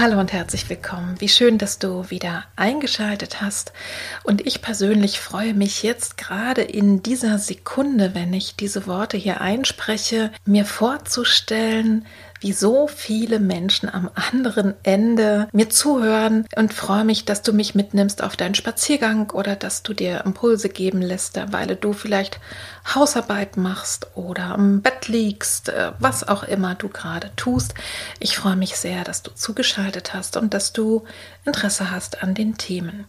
Hallo und herzlich willkommen. Wie schön, dass du wieder eingeschaltet hast. Und ich persönlich freue mich jetzt gerade in dieser Sekunde, wenn ich diese Worte hier einspreche, mir vorzustellen, wie so viele Menschen am anderen Ende mir zuhören und freue mich, dass du mich mitnimmst auf deinen Spaziergang oder dass du dir Impulse geben lässt, weil du vielleicht Hausarbeit machst oder am Bett liegst, äh, was auch immer du gerade tust. Ich freue mich sehr, dass du zugeschaltet hast und dass du Interesse hast an den Themen,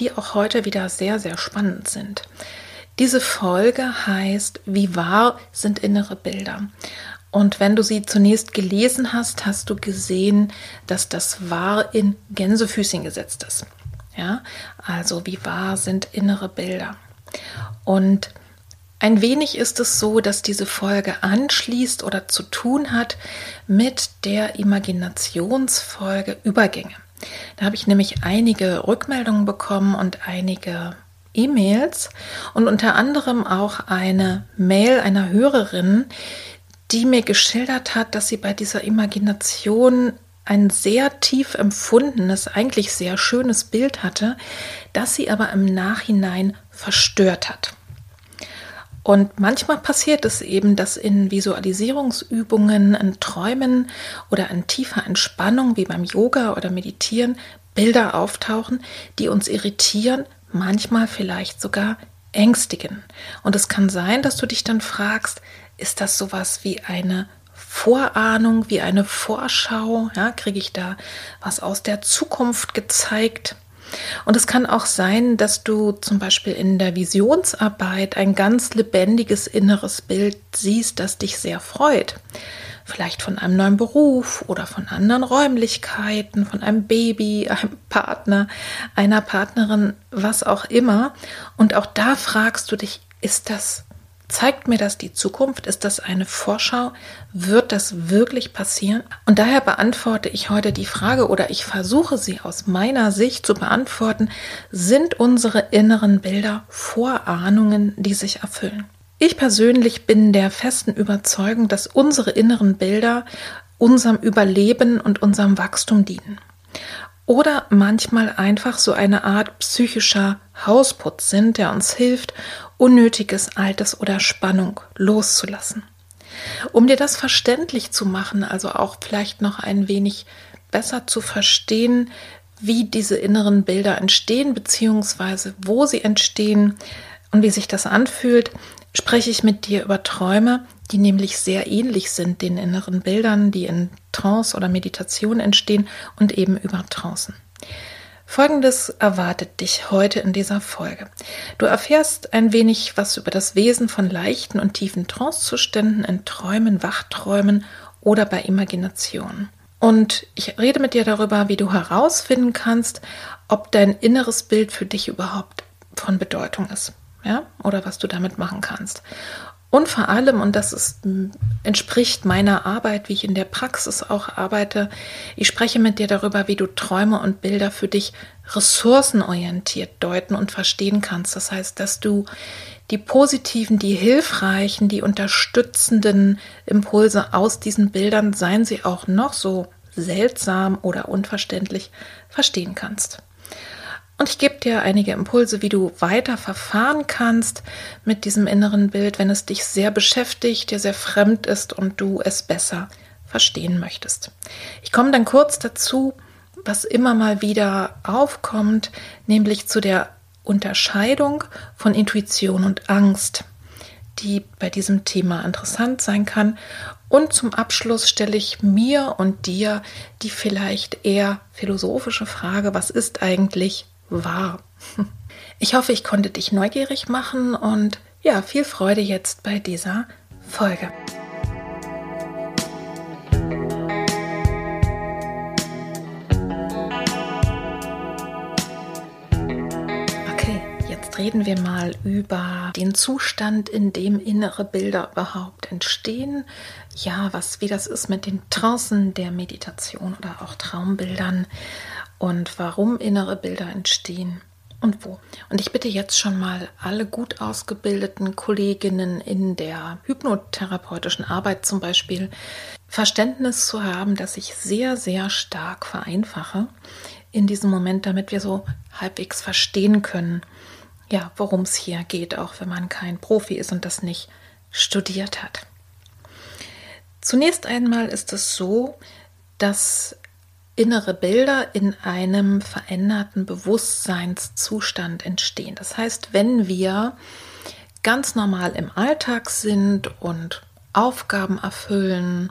die auch heute wieder sehr, sehr spannend sind. Diese Folge heißt, wie wahr sind innere Bilder? Und wenn du sie zunächst gelesen hast, hast du gesehen, dass das wahr in Gänsefüßchen gesetzt ist. Ja, also wie wahr sind innere Bilder. Und ein wenig ist es so, dass diese Folge anschließt oder zu tun hat mit der Imaginationsfolge Übergänge. Da habe ich nämlich einige Rückmeldungen bekommen und einige E-Mails und unter anderem auch eine Mail einer Hörerin, die mir geschildert hat, dass sie bei dieser Imagination ein sehr tief empfundenes, eigentlich sehr schönes Bild hatte, das sie aber im Nachhinein verstört hat. Und manchmal passiert es eben, dass in Visualisierungsübungen, in Träumen oder in tiefer Entspannung, wie beim Yoga oder Meditieren, Bilder auftauchen, die uns irritieren, manchmal vielleicht sogar ängstigen. Und es kann sein, dass du dich dann fragst, ist das sowas wie eine Vorahnung, wie eine Vorschau? Ja, kriege ich da was aus der Zukunft gezeigt? Und es kann auch sein, dass du zum Beispiel in der Visionsarbeit ein ganz lebendiges inneres Bild siehst, das dich sehr freut. Vielleicht von einem neuen Beruf oder von anderen Räumlichkeiten, von einem Baby, einem Partner, einer Partnerin, was auch immer. Und auch da fragst du dich, ist das Zeigt mir das die Zukunft? Ist das eine Vorschau? Wird das wirklich passieren? Und daher beantworte ich heute die Frage oder ich versuche sie aus meiner Sicht zu beantworten. Sind unsere inneren Bilder Vorahnungen, die sich erfüllen? Ich persönlich bin der festen Überzeugung, dass unsere inneren Bilder unserem Überleben und unserem Wachstum dienen oder manchmal einfach so eine Art psychischer Hausputz sind, der uns hilft, unnötiges Altes oder Spannung loszulassen. Um dir das verständlich zu machen, also auch vielleicht noch ein wenig besser zu verstehen, wie diese inneren Bilder entstehen, beziehungsweise wo sie entstehen und wie sich das anfühlt, spreche ich mit dir über Träume, die nämlich sehr ähnlich sind den inneren Bildern, die in Trance oder Meditation entstehen und eben über Trancen. Folgendes erwartet dich heute in dieser Folge. Du erfährst ein wenig was über das Wesen von leichten und tiefen Trancezuständen in Träumen, Wachträumen oder bei Imagination. Und ich rede mit dir darüber, wie du herausfinden kannst, ob dein inneres Bild für dich überhaupt von Bedeutung ist, ja, oder was du damit machen kannst. Und vor allem, und das ist, entspricht meiner Arbeit, wie ich in der Praxis auch arbeite, ich spreche mit dir darüber, wie du Träume und Bilder für dich ressourcenorientiert deuten und verstehen kannst. Das heißt, dass du die positiven, die hilfreichen, die unterstützenden Impulse aus diesen Bildern, seien sie auch noch so seltsam oder unverständlich, verstehen kannst. Und ich gebe dir einige Impulse, wie du weiter verfahren kannst mit diesem inneren Bild, wenn es dich sehr beschäftigt, dir sehr fremd ist und du es besser verstehen möchtest. Ich komme dann kurz dazu, was immer mal wieder aufkommt, nämlich zu der Unterscheidung von Intuition und Angst, die bei diesem Thema interessant sein kann. Und zum Abschluss stelle ich mir und dir die vielleicht eher philosophische Frage, was ist eigentlich wahr? Ich hoffe, ich konnte dich neugierig machen und ja, viel Freude jetzt bei dieser Folge. reden wir mal über den Zustand, in dem innere Bilder überhaupt entstehen. Ja, was, wie das ist mit den Trancen der Meditation oder auch Traumbildern und warum innere Bilder entstehen und wo. Und ich bitte jetzt schon mal alle gut ausgebildeten Kolleginnen in der hypnotherapeutischen Arbeit zum Beispiel Verständnis zu haben, dass ich sehr, sehr stark vereinfache in diesem Moment, damit wir so halbwegs verstehen können, ja, worum es hier geht, auch wenn man kein Profi ist und das nicht studiert hat. Zunächst einmal ist es so, dass innere Bilder in einem veränderten Bewusstseinszustand entstehen. Das heißt, wenn wir ganz normal im Alltag sind und Aufgaben erfüllen,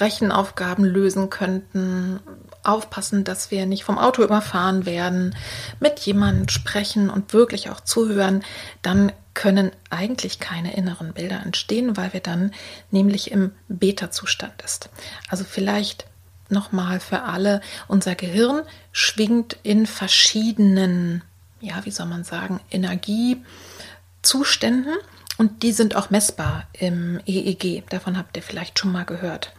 Rechenaufgaben lösen könnten, aufpassen, dass wir nicht vom Auto überfahren werden, mit jemandem sprechen und wirklich auch zuhören, dann können eigentlich keine inneren Bilder entstehen, weil wir dann nämlich im Beta-Zustand ist. Also vielleicht nochmal für alle, unser Gehirn schwingt in verschiedenen, ja, wie soll man sagen, Energiezuständen. Und die sind auch messbar im EEG. Davon habt ihr vielleicht schon mal gehört.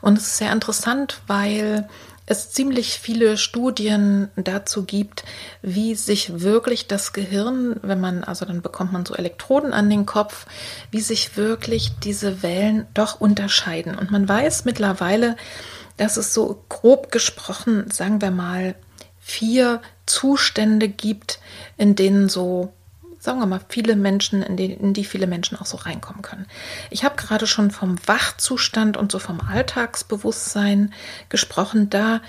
Und es ist sehr interessant, weil es ziemlich viele Studien dazu gibt, wie sich wirklich das Gehirn, wenn man, also dann bekommt man so Elektroden an den Kopf, wie sich wirklich diese Wellen doch unterscheiden. Und man weiß mittlerweile, dass es so grob gesprochen, sagen wir mal, vier Zustände gibt, in denen so sagen wir mal, viele Menschen, in die, in die viele Menschen auch so reinkommen können. Ich habe gerade schon vom Wachzustand und so vom Alltagsbewusstsein gesprochen. Da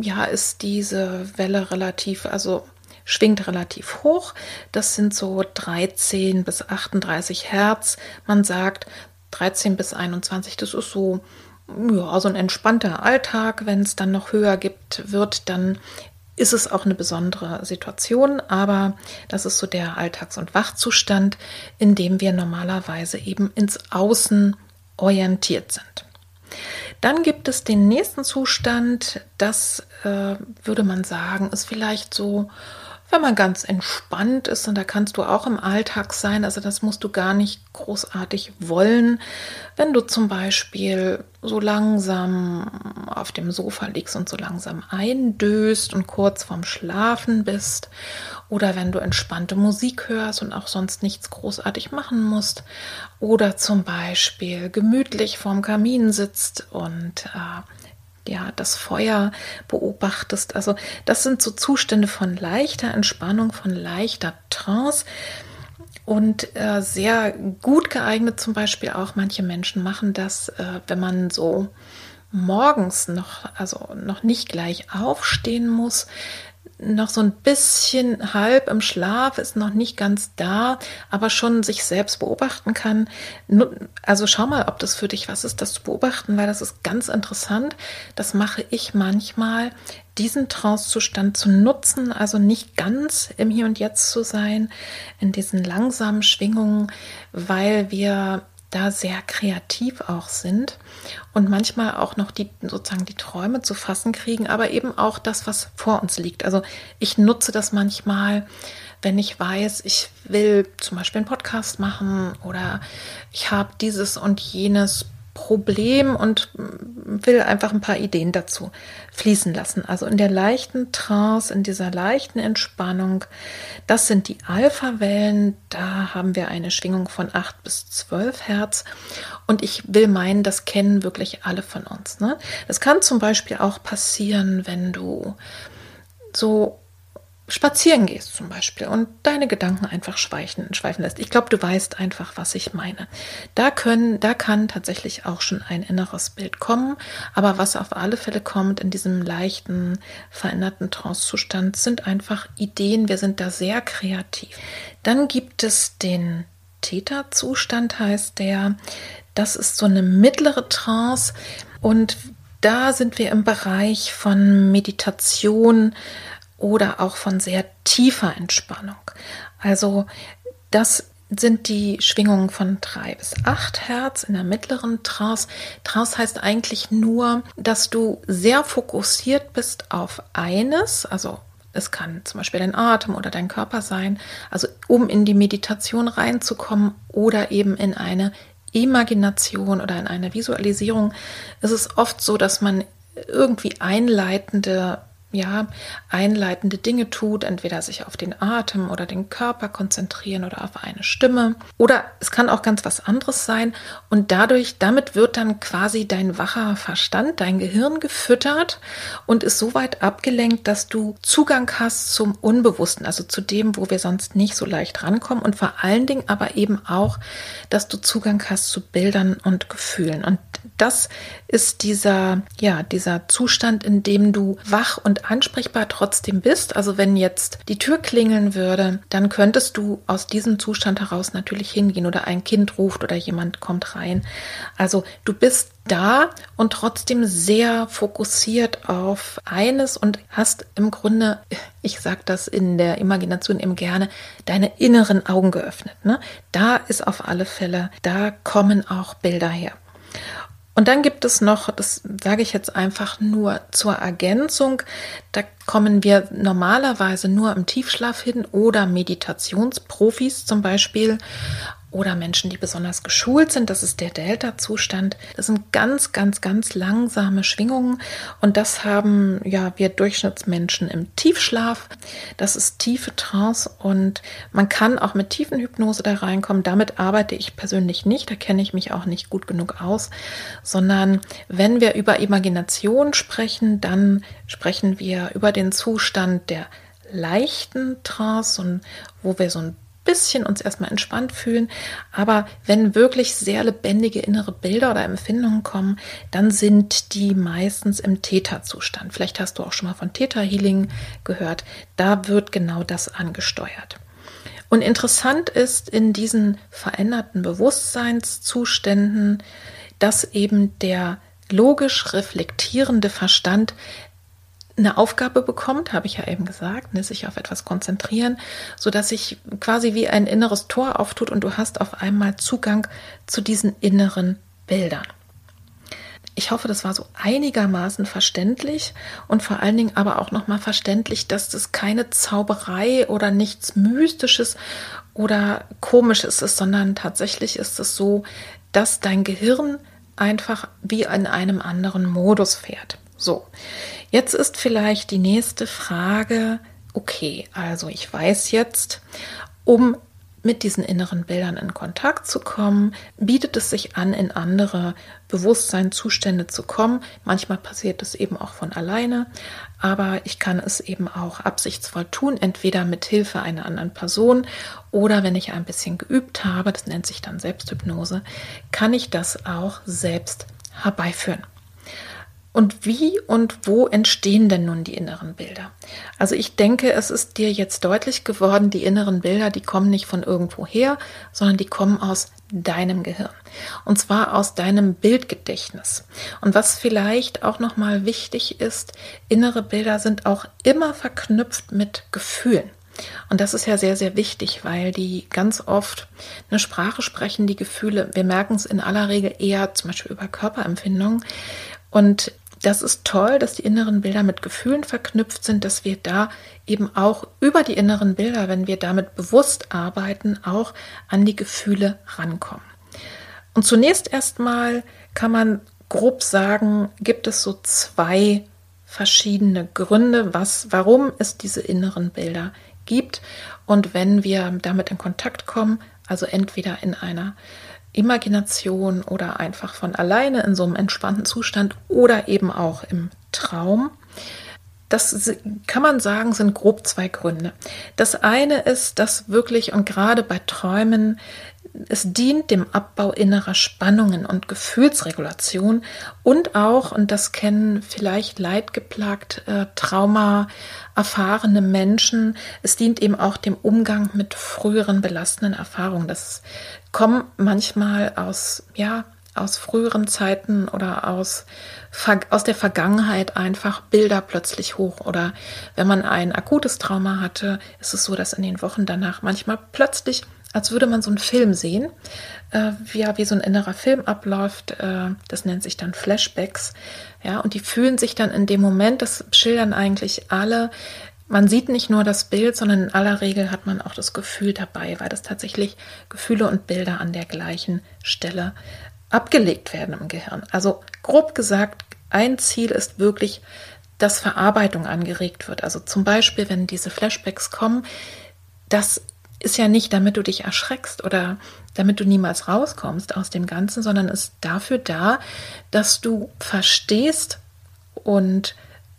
ja ist diese Welle relativ, also schwingt relativ hoch. Das sind so 13 bis 38 Hertz. Man sagt 13 bis 21, das ist so ja, so ein entspannter Alltag. Wenn es dann noch höher gibt, wird, dann ist es auch eine besondere Situation, aber das ist so der Alltags- und Wachzustand, in dem wir normalerweise eben ins Außen orientiert sind. Dann gibt es den nächsten Zustand, das äh, würde man sagen, ist vielleicht so wenn man ganz entspannt ist, und da kannst du auch im Alltag sein, also das musst du gar nicht großartig wollen, wenn du zum Beispiel so langsam auf dem Sofa liegst und so langsam eindöst und kurz vorm Schlafen bist, oder wenn du entspannte Musik hörst und auch sonst nichts großartig machen musst, oder zum Beispiel gemütlich vorm Kamin sitzt und äh, ja, das Feuer beobachtest. Also das sind so Zustände von leichter Entspannung, von leichter Trance und äh, sehr gut geeignet zum Beispiel auch. Manche Menschen machen das, äh, wenn man so morgens noch, also noch nicht gleich aufstehen muss, noch so ein bisschen halb im Schlaf, ist noch nicht ganz da, aber schon sich selbst beobachten kann. Also schau mal, ob das für dich was ist, das zu beobachten, weil das ist ganz interessant. Das mache ich manchmal, diesen Trancezustand zu nutzen, also nicht ganz im Hier und Jetzt zu sein, in diesen langsamen Schwingungen, weil wir da sehr kreativ auch sind und manchmal auch noch die sozusagen die Träume zu fassen kriegen, aber eben auch das, was vor uns liegt. Also ich nutze das manchmal, wenn ich weiß, ich will zum Beispiel einen Podcast machen oder ich habe dieses und jenes Problem und will einfach ein paar Ideen dazu fließen lassen. Also in der leichten Trance, in dieser leichten Entspannung, das sind die Alpha-Wellen. Da haben wir eine Schwingung von 8 bis 12 Hertz. Und ich will meinen, das kennen wirklich alle von uns. Ne? Das kann zum Beispiel auch passieren, wenn du so spazieren gehst zum Beispiel und deine Gedanken einfach schweifen, schweifen lässt. Ich glaube, du weißt einfach, was ich meine. Da können, da kann tatsächlich auch schon ein inneres Bild kommen. Aber was auf alle Fälle kommt in diesem leichten, veränderten Trance-Zustand, sind einfach Ideen. Wir sind da sehr kreativ. Dann gibt es den Theta-Zustand, heißt der. Das ist so eine mittlere Trance und da sind wir im Bereich von Meditation, oder auch von sehr tiefer Entspannung. Also das sind die Schwingungen von 3 bis 8 Hertz in der mittleren Trance. Trance heißt eigentlich nur, dass du sehr fokussiert bist auf eines, also es kann zum Beispiel dein Atem oder dein Körper sein, also um in die Meditation reinzukommen oder eben in eine Imagination oder in eine Visualisierung, ist es oft so, dass man irgendwie einleitende ja, einleitende Dinge tut, entweder sich auf den Atem oder den Körper konzentrieren oder auf eine Stimme. Oder es kann auch ganz was anderes sein. Und dadurch, damit wird dann quasi dein wacher Verstand, dein Gehirn gefüttert und ist so weit abgelenkt, dass du Zugang hast zum Unbewussten, also zu dem, wo wir sonst nicht so leicht rankommen. Und vor allen Dingen aber eben auch, dass du Zugang hast zu Bildern und Gefühlen. Und das ist dieser, ja, dieser Zustand, in dem du wach und ansprechbar trotzdem bist. Also wenn jetzt die Tür klingeln würde, dann könntest du aus diesem Zustand heraus natürlich hingehen oder ein Kind ruft oder jemand kommt rein. Also du bist da und trotzdem sehr fokussiert auf eines und hast im Grunde, ich sage das in der Imagination eben gerne, deine inneren Augen geöffnet. Ne? Da ist auf alle Fälle, da kommen auch Bilder her. Und dann gibt es noch, das sage ich jetzt einfach nur zur Ergänzung, da kommen wir normalerweise nur im Tiefschlaf hin oder Meditationsprofis zum Beispiel oder Menschen, die besonders geschult sind. Das ist der Delta-Zustand. Das sind ganz, ganz, ganz langsame Schwingungen und das haben ja wir Durchschnittsmenschen im Tiefschlaf. Das ist tiefe Trance und man kann auch mit Tiefenhypnose da reinkommen. Damit arbeite ich persönlich nicht, da kenne ich mich auch nicht gut genug aus, sondern wenn wir über Imagination sprechen, dann sprechen wir über den Zustand der leichten Trance und wo wir so ein bisschen uns erstmal entspannt fühlen. Aber wenn wirklich sehr lebendige innere Bilder oder Empfindungen kommen, dann sind die meistens im Theta-Zustand. Vielleicht hast du auch schon mal von Theta-Healing gehört. Da wird genau das angesteuert. Und interessant ist in diesen veränderten Bewusstseinszuständen, dass eben der logisch reflektierende Verstand eine Aufgabe bekommt, habe ich ja eben gesagt, ne, sich auf etwas konzentrieren, so dass sich quasi wie ein inneres Tor auftut und du hast auf einmal Zugang zu diesen inneren Bildern. Ich hoffe, das war so einigermaßen verständlich und vor allen Dingen aber auch nochmal verständlich, dass das keine Zauberei oder nichts Mystisches oder Komisches ist, sondern tatsächlich ist es so, dass dein Gehirn einfach wie in einem anderen Modus fährt. So, jetzt ist vielleicht die nächste Frage, okay, also ich weiß jetzt, um mit diesen inneren Bildern in Kontakt zu kommen, bietet es sich an, in andere Bewusstseinszustände zu kommen. Manchmal passiert es eben auch von alleine, aber ich kann es eben auch absichtsvoll tun, entweder mit Hilfe einer anderen Person oder wenn ich ein bisschen geübt habe, das nennt sich dann Selbsthypnose, kann ich das auch selbst herbeiführen. Und wie und wo entstehen denn nun die inneren Bilder? Also ich denke, es ist dir jetzt deutlich geworden, die inneren Bilder, die kommen nicht von irgendwo her, sondern die kommen aus deinem Gehirn. Und zwar aus deinem Bildgedächtnis. Und was vielleicht auch nochmal wichtig ist, innere Bilder sind auch immer verknüpft mit Gefühlen. Und das ist ja sehr, sehr wichtig, weil die ganz oft eine Sprache sprechen, die Gefühle. Wir merken es in aller Regel eher zum Beispiel über Körperempfindungen. Und das ist toll, dass die inneren Bilder mit Gefühlen verknüpft sind, dass wir da eben auch über die inneren Bilder, wenn wir damit bewusst arbeiten, auch an die Gefühle rankommen. Und zunächst erstmal kann man grob sagen, gibt es so zwei verschiedene Gründe, was, warum es diese inneren Bilder gibt. Und wenn wir damit in Kontakt kommen, also entweder in einer Imagination oder einfach von alleine in so einem entspannten Zustand oder eben auch im Traum, das kann man sagen, sind grob zwei Gründe. Das eine ist, dass wirklich und gerade bei Träumen es dient dem Abbau innerer Spannungen und Gefühlsregulation und auch, und das kennen vielleicht leidgeplagt, äh, Trauma erfahrene Menschen, es dient eben auch dem Umgang mit früheren belastenden Erfahrungen. Das kommt manchmal aus, ja, aus früheren Zeiten oder aus, aus der Vergangenheit einfach Bilder plötzlich hoch. Oder wenn man ein akutes Trauma hatte, ist es so, dass in den Wochen danach manchmal plötzlich, als würde man so einen Film sehen, äh, wie, wie so ein innerer Film abläuft. Äh, das nennt sich dann Flashbacks. Ja, und die fühlen sich dann in dem Moment, das schildern eigentlich alle, man sieht nicht nur das Bild, sondern in aller Regel hat man auch das Gefühl dabei, weil das tatsächlich Gefühle und Bilder an der gleichen Stelle abgelegt werden im Gehirn. Also grob gesagt, ein Ziel ist wirklich, dass Verarbeitung angeregt wird. Also zum Beispiel, wenn diese Flashbacks kommen, das ist ja nicht, damit du dich erschreckst oder damit du niemals rauskommst aus dem Ganzen, sondern ist dafür da, dass du verstehst und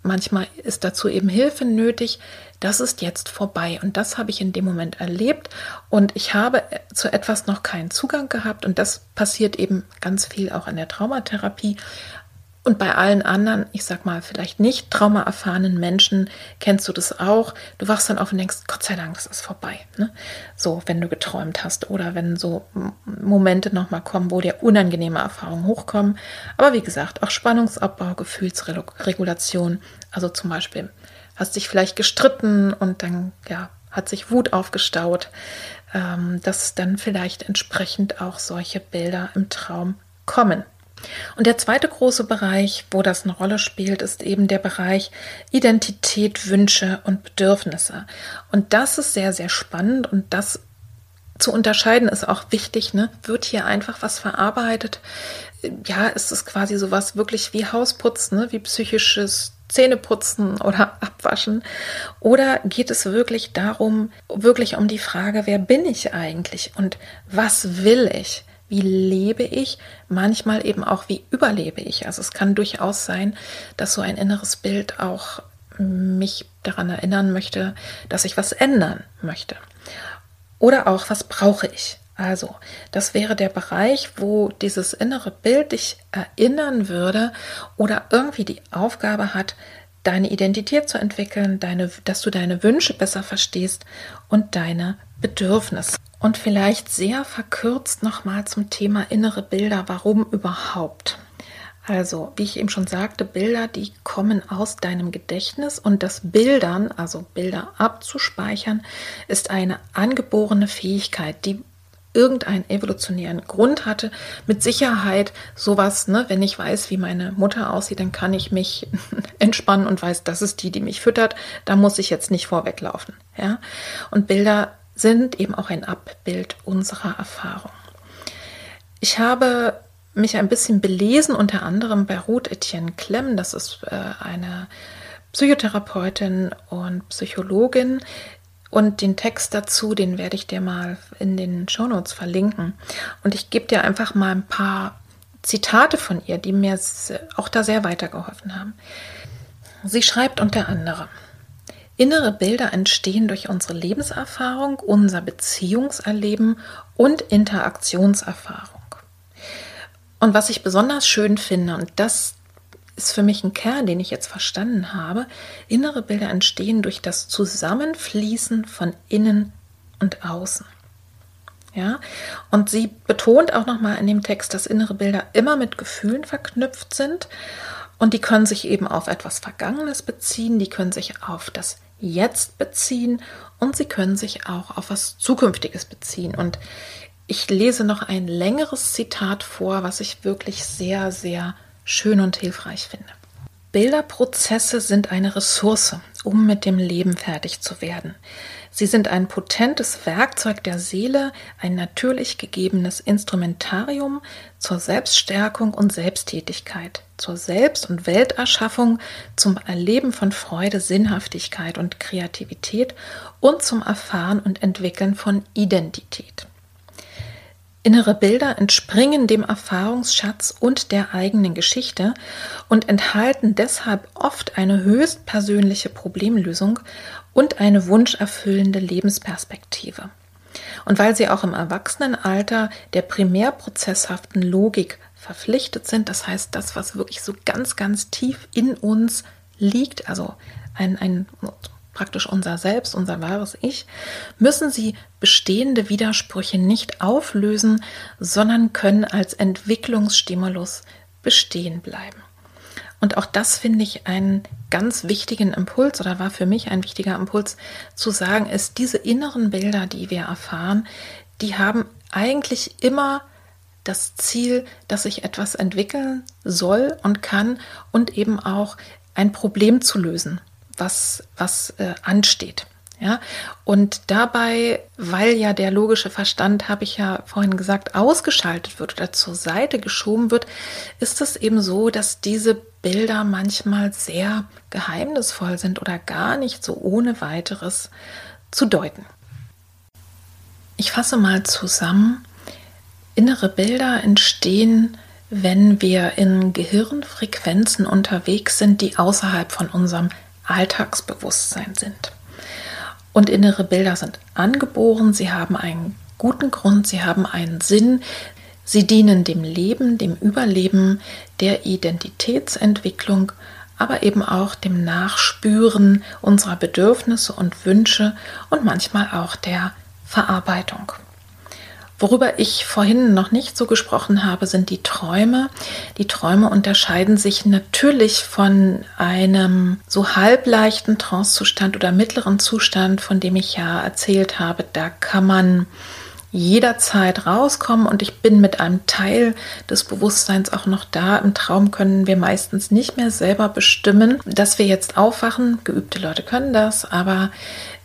manchmal ist dazu eben Hilfe nötig, das ist jetzt vorbei. Und das habe ich in dem Moment erlebt. Und ich habe zu etwas noch keinen Zugang gehabt. Und das passiert eben ganz viel auch in der Traumatherapie. Und bei allen anderen, ich sag mal, vielleicht nicht traumaerfahrenen Menschen, kennst du das auch. Du wachst dann auf und denkst, Gott sei Dank, das ist vorbei. Ne? So, wenn du geträumt hast oder wenn so Momente nochmal kommen, wo dir unangenehme Erfahrungen hochkommen. Aber wie gesagt, auch Spannungsabbau, Gefühlsregulation. Also zum Beispiel hast dich vielleicht gestritten und dann ja, hat sich Wut aufgestaut, ähm, dass dann vielleicht entsprechend auch solche Bilder im Traum kommen. Und der zweite große Bereich, wo das eine Rolle spielt, ist eben der Bereich Identität, Wünsche und Bedürfnisse. Und das ist sehr, sehr spannend und das zu unterscheiden ist auch wichtig. Ne? Wird hier einfach was verarbeitet? Ja, ist es quasi sowas wirklich wie Hausputzen, ne? wie psychisches Zähneputzen oder abwaschen? Oder geht es wirklich darum, wirklich um die Frage, wer bin ich eigentlich und was will ich? Wie lebe ich? Manchmal eben auch, wie überlebe ich? Also es kann durchaus sein, dass so ein inneres Bild auch mich daran erinnern möchte, dass ich was ändern möchte. Oder auch, was brauche ich? Also, das wäre der Bereich, wo dieses innere Bild dich erinnern würde oder irgendwie die Aufgabe hat, deine Identität zu entwickeln, deine, dass du deine Wünsche besser verstehst und deine Bedürfnisse. Und vielleicht sehr verkürzt nochmal zum Thema innere Bilder. Warum überhaupt? Also, wie ich eben schon sagte, Bilder, die kommen aus deinem Gedächtnis und das Bildern, also Bilder abzuspeichern, ist eine angeborene Fähigkeit, die irgendeinen evolutionären Grund hatte. Mit Sicherheit sowas, ne, wenn ich weiß, wie meine Mutter aussieht, dann kann ich mich entspannen und weiß, das ist die, die mich füttert. Da muss ich jetzt nicht vorweglaufen. Ja? Und Bilder sind eben auch ein Abbild unserer Erfahrung. Ich habe mich ein bisschen belesen, unter anderem bei Ruth Etienne Klemm, das ist äh, eine Psychotherapeutin und Psychologin, und den Text dazu, den werde ich dir mal in den Shownotes verlinken. Und ich gebe dir einfach mal ein paar Zitate von ihr, die mir auch da sehr weitergeholfen haben. Sie schreibt unter anderem, Innere Bilder entstehen durch unsere Lebenserfahrung, unser Beziehungserleben und Interaktionserfahrung. Und was ich besonders schön finde, und das ist für mich ein Kern, den ich jetzt verstanden habe. Innere Bilder entstehen durch das Zusammenfließen von innen und außen. Ja, und sie betont auch nochmal in dem Text, dass innere Bilder immer mit Gefühlen verknüpft sind und die können sich eben auf etwas Vergangenes beziehen, die können sich auf das Jetzt beziehen und sie können sich auch auf was Zukünftiges beziehen. Und ich lese noch ein längeres Zitat vor, was ich wirklich sehr, sehr schön und hilfreich finde. Bilderprozesse sind eine Ressource, um mit dem Leben fertig zu werden. Sie sind ein potentes Werkzeug der Seele, ein natürlich gegebenes Instrumentarium zur Selbststärkung und Selbsttätigkeit, zur Selbst- und Welterschaffung, zum Erleben von Freude, Sinnhaftigkeit und Kreativität und zum Erfahren und Entwickeln von Identität. Innere Bilder entspringen dem Erfahrungsschatz und der eigenen Geschichte und enthalten deshalb oft eine höchst persönliche Problemlösung und eine wunscherfüllende Lebensperspektive. Und weil sie auch im Erwachsenenalter der primärprozesshaften Logik verpflichtet sind, das heißt das, was wirklich so ganz, ganz tief in uns liegt, also ein, ein praktisch unser Selbst, unser wahres Ich, müssen sie bestehende Widersprüche nicht auflösen, sondern können als Entwicklungsstimulus bestehen bleiben. Und auch das finde ich einen ganz wichtigen Impuls oder war für mich ein wichtiger Impuls zu sagen, ist diese inneren Bilder, die wir erfahren, die haben eigentlich immer das Ziel, dass sich etwas entwickeln soll und kann und eben auch ein Problem zu lösen was, was äh, ansteht. Ja, und dabei, weil ja der logische Verstand, habe ich ja vorhin gesagt, ausgeschaltet wird oder zur Seite geschoben wird, ist es eben so, dass diese Bilder manchmal sehr geheimnisvoll sind oder gar nicht so ohne weiteres zu deuten. Ich fasse mal zusammen. Innere Bilder entstehen, wenn wir in Gehirnfrequenzen unterwegs sind, die außerhalb von unserem Alltagsbewusstsein sind. Und innere Bilder sind angeboren, sie haben einen guten Grund, sie haben einen Sinn, sie dienen dem Leben, dem Überleben, der Identitätsentwicklung, aber eben auch dem Nachspüren unserer Bedürfnisse und Wünsche und manchmal auch der Verarbeitung. Worüber ich vorhin noch nicht so gesprochen habe, sind die Träume. Die Träume unterscheiden sich natürlich von einem so halbleichten Trancezustand oder mittleren Zustand, von dem ich ja erzählt habe. Da kann man jederzeit rauskommen und ich bin mit einem Teil des Bewusstseins auch noch da. Im Traum können wir meistens nicht mehr selber bestimmen, dass wir jetzt aufwachen. Geübte Leute können das, aber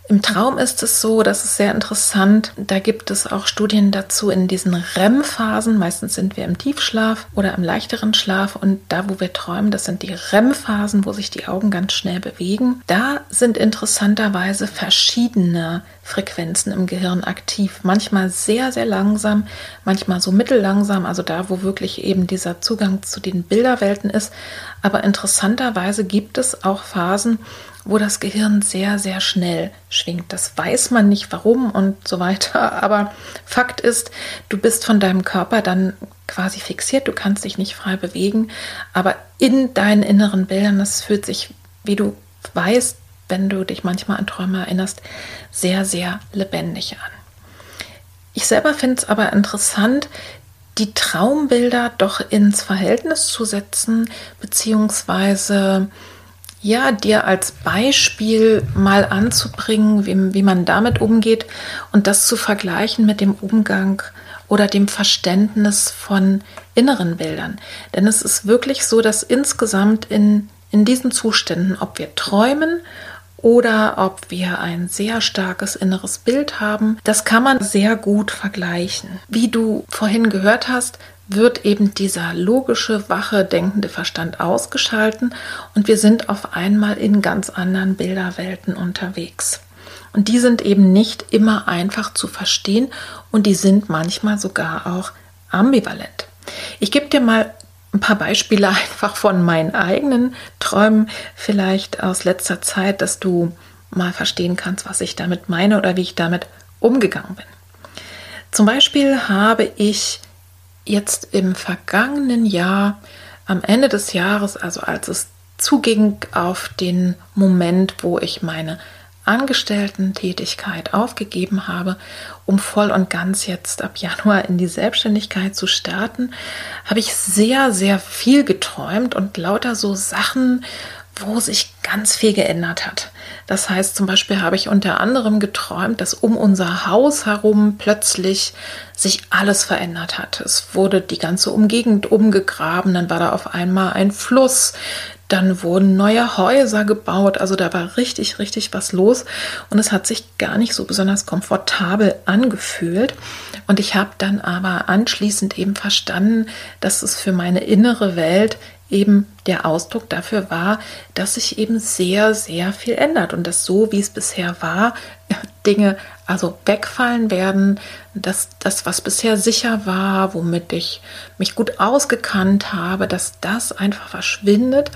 im Traum ist es so, das ist sehr interessant. Da gibt es auch Studien dazu in diesen REM-Phasen. Meistens sind wir im Tiefschlaf oder im leichteren Schlaf. Und da, wo wir träumen, das sind die REM-Phasen, wo sich die Augen ganz schnell bewegen. Da sind interessanterweise verschiedene Frequenzen im Gehirn aktiv. Manchmal sehr, sehr langsam, manchmal so mittellangsam. Also da, wo wirklich eben dieser Zugang zu den Bilderwelten ist. Aber interessanterweise gibt es auch Phasen, wo das Gehirn sehr, sehr schnell schwingt. Das weiß man nicht warum und so weiter. Aber Fakt ist, du bist von deinem Körper dann quasi fixiert. Du kannst dich nicht frei bewegen. Aber in deinen inneren Bildern, das fühlt sich, wie du weißt, wenn du dich manchmal an Träume erinnerst, sehr, sehr lebendig an. Ich selber finde es aber interessant, die Traumbilder doch ins Verhältnis zu setzen, beziehungsweise ja, dir als Beispiel mal anzubringen, wie, wie man damit umgeht und das zu vergleichen mit dem Umgang oder dem Verständnis von inneren Bildern. Denn es ist wirklich so, dass insgesamt in, in diesen Zuständen, ob wir träumen oder ob wir ein sehr starkes inneres Bild haben, das kann man sehr gut vergleichen. Wie du vorhin gehört hast, wird eben dieser logische, wache, denkende Verstand ausgeschalten und wir sind auf einmal in ganz anderen Bilderwelten unterwegs. Und die sind eben nicht immer einfach zu verstehen und die sind manchmal sogar auch ambivalent. Ich gebe dir mal ein paar Beispiele einfach von meinen eigenen Träumen, vielleicht aus letzter Zeit, dass du mal verstehen kannst, was ich damit meine oder wie ich damit umgegangen bin. Zum Beispiel habe ich jetzt im vergangenen Jahr, am Ende des Jahres, also als es zuging auf den Moment, wo ich meine Angestellten-Tätigkeit aufgegeben habe, um voll und ganz jetzt ab Januar in die Selbstständigkeit zu starten, habe ich sehr, sehr viel geträumt und lauter so Sachen, wo sich ganz viel geändert hat. Das heißt, zum Beispiel habe ich unter anderem geträumt, dass um unser Haus herum plötzlich sich alles verändert hat. Es wurde die ganze Umgegend umgegraben, dann war da auf einmal ein Fluss, dann wurden neue Häuser gebaut, also da war richtig, richtig was los und es hat sich gar nicht so besonders komfortabel angefühlt. Und ich habe dann aber anschließend eben verstanden, dass es für meine innere Welt eben der Ausdruck dafür war, dass sich eben sehr, sehr viel ändert und dass so, wie es bisher war, Dinge also wegfallen werden, dass das, was bisher sicher war, womit ich mich gut ausgekannt habe, dass das einfach verschwindet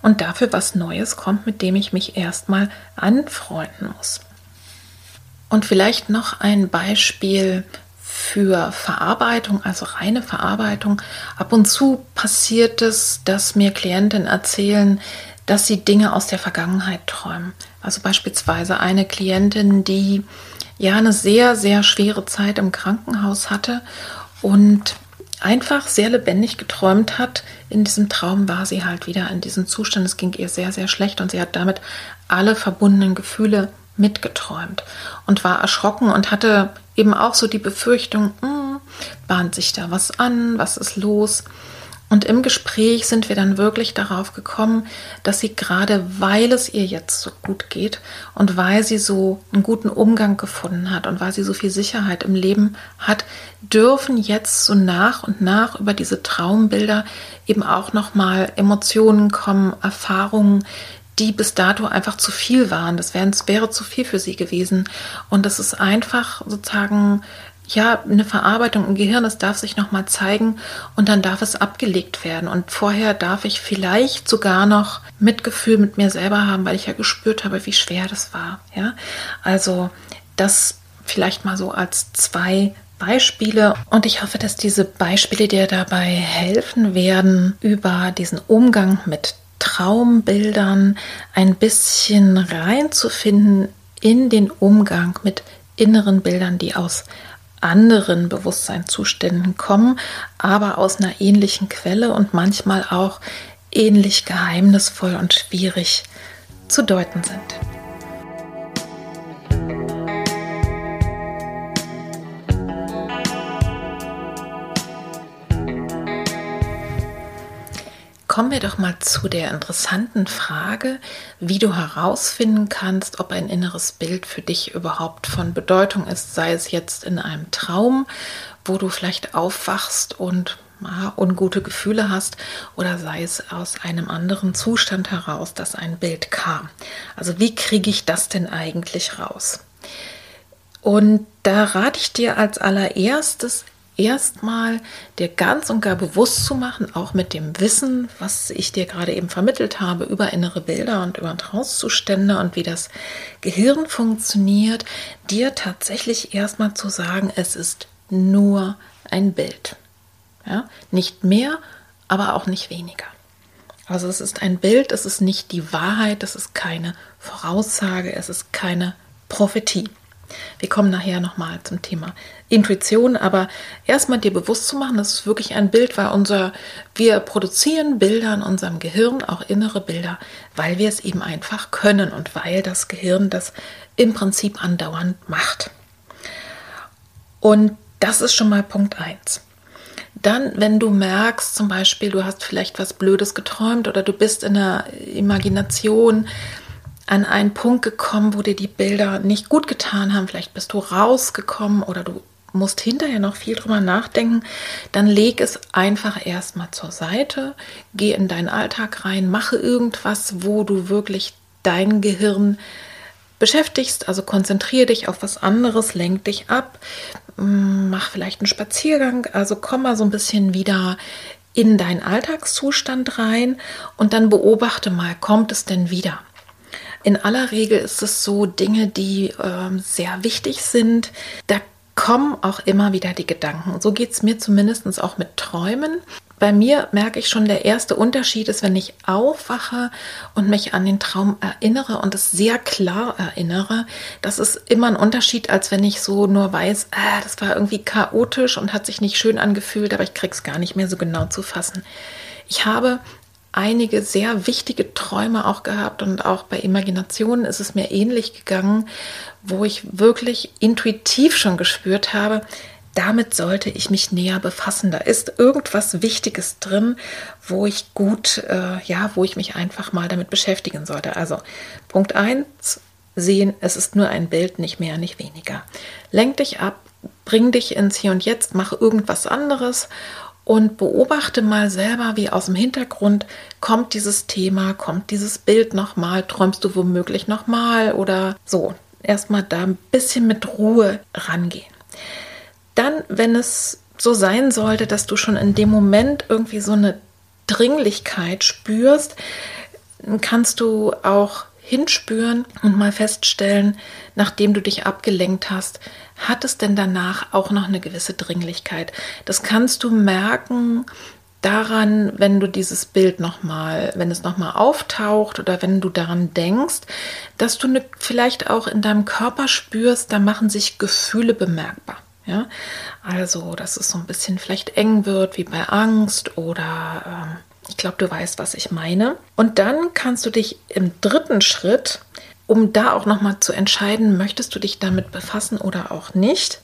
und dafür was Neues kommt, mit dem ich mich erstmal anfreunden muss. Und vielleicht noch ein Beispiel für Verarbeitung, also reine Verarbeitung. Ab und zu passiert es, dass mir Klienten erzählen, dass sie Dinge aus der Vergangenheit träumen. Also beispielsweise eine Klientin, die ja eine sehr, sehr schwere Zeit im Krankenhaus hatte und einfach sehr lebendig geträumt hat. In diesem Traum war sie halt wieder in diesem Zustand. Es ging ihr sehr, sehr schlecht und sie hat damit alle verbundenen Gefühle mitgeträumt und war erschrocken und hatte eben auch so die Befürchtung, hm, bahnt sich da was an, was ist los? Und im Gespräch sind wir dann wirklich darauf gekommen, dass sie gerade, weil es ihr jetzt so gut geht und weil sie so einen guten Umgang gefunden hat und weil sie so viel Sicherheit im Leben hat, dürfen jetzt so nach und nach über diese Traumbilder eben auch noch mal Emotionen kommen, Erfahrungen, die bis dato einfach zu viel waren. Das wäre, das wäre zu viel für sie gewesen. Und das ist einfach sozusagen ja, eine Verarbeitung im Gehirn, das darf sich nochmal zeigen und dann darf es abgelegt werden. Und vorher darf ich vielleicht sogar noch Mitgefühl mit mir selber haben, weil ich ja gespürt habe, wie schwer das war. Ja, also das vielleicht mal so als zwei Beispiele und ich hoffe, dass diese Beispiele dir dabei helfen werden, über diesen Umgang mit Traumbildern ein bisschen reinzufinden in den Umgang mit inneren Bildern, die aus anderen Bewusstseinszuständen kommen, aber aus einer ähnlichen Quelle und manchmal auch ähnlich geheimnisvoll und schwierig zu deuten sind. Kommen wir doch mal zu der interessanten Frage, wie du herausfinden kannst, ob ein inneres Bild für dich überhaupt von Bedeutung ist, sei es jetzt in einem Traum, wo du vielleicht aufwachst und ja, ungute Gefühle hast, oder sei es aus einem anderen Zustand heraus, dass ein Bild kam. Also wie kriege ich das denn eigentlich raus? Und da rate ich dir als allererstes erstmal dir ganz und gar bewusst zu machen, auch mit dem Wissen, was ich dir gerade eben vermittelt habe über innere Bilder und über Trancezustände und wie das Gehirn funktioniert, dir tatsächlich erstmal zu sagen, es ist nur ein Bild. Ja? Nicht mehr, aber auch nicht weniger. Also es ist ein Bild, es ist nicht die Wahrheit, es ist keine Voraussage, es ist keine Prophetie. Wir kommen nachher nochmal zum Thema Intuition, aber erstmal dir bewusst zu machen, das ist wirklich ein Bild, weil unser, wir produzieren Bilder in unserem Gehirn, auch innere Bilder, weil wir es eben einfach können und weil das Gehirn das im Prinzip andauernd macht. Und das ist schon mal Punkt 1. Dann, wenn du merkst, zum Beispiel, du hast vielleicht was Blödes geträumt oder du bist in der Imagination, an einen Punkt gekommen, wo dir die Bilder nicht gut getan haben, vielleicht bist du rausgekommen oder du musst hinterher noch viel drüber nachdenken, dann leg es einfach erstmal zur Seite, geh in deinen Alltag rein, mache irgendwas, wo du wirklich dein Gehirn beschäftigst, also konzentriere dich auf was anderes, lenk dich ab, mm, mach vielleicht einen Spaziergang, also komm mal so ein bisschen wieder in deinen Alltagszustand rein. Und dann beobachte mal, kommt es denn wieder? In aller Regel ist es so, Dinge, die äh, sehr wichtig sind, da kommen auch immer wieder die Gedanken. So geht es mir zumindest auch mit Träumen. Bei mir merke ich schon, der erste Unterschied ist, wenn ich aufwache und mich an den Traum erinnere und es sehr klar erinnere. Das ist immer ein Unterschied, als wenn ich so nur weiß, ah, das war irgendwie chaotisch und hat sich nicht schön angefühlt, aber ich krieg's gar nicht mehr so genau zu fassen. Ich habe einige sehr wichtige Träume auch gehabt und auch bei Imaginationen ist es mir ähnlich gegangen, wo ich wirklich intuitiv schon gespürt habe, damit sollte ich mich näher befassen. Da ist irgendwas Wichtiges drin, wo ich gut, äh, ja, wo ich mich einfach mal damit beschäftigen sollte. Also Punkt 1, sehen, es ist nur ein Bild, nicht mehr, nicht weniger. Lenk dich ab, bring dich ins Hier und Jetzt, mach irgendwas anderes und beobachte mal selber, wie aus dem Hintergrund kommt dieses Thema, kommt dieses Bild nochmal, träumst du womöglich nochmal oder so. Erstmal da ein bisschen mit Ruhe rangehen. Dann, wenn es so sein sollte, dass du schon in dem Moment irgendwie so eine Dringlichkeit spürst, kannst du auch hinspüren und mal feststellen, nachdem du dich abgelenkt hast, hat es denn danach auch noch eine gewisse Dringlichkeit. Das kannst du merken daran, wenn du dieses Bild nochmal, wenn es nochmal auftaucht oder wenn du daran denkst, dass du eine, vielleicht auch in deinem Körper spürst, da machen sich Gefühle bemerkbar. Ja, also, dass es so ein bisschen vielleicht eng wird, wie bei Angst oder ähm, ich glaube, du weißt, was ich meine. Und dann kannst du dich im dritten Schritt, um da auch nochmal zu entscheiden, möchtest du dich damit befassen oder auch nicht.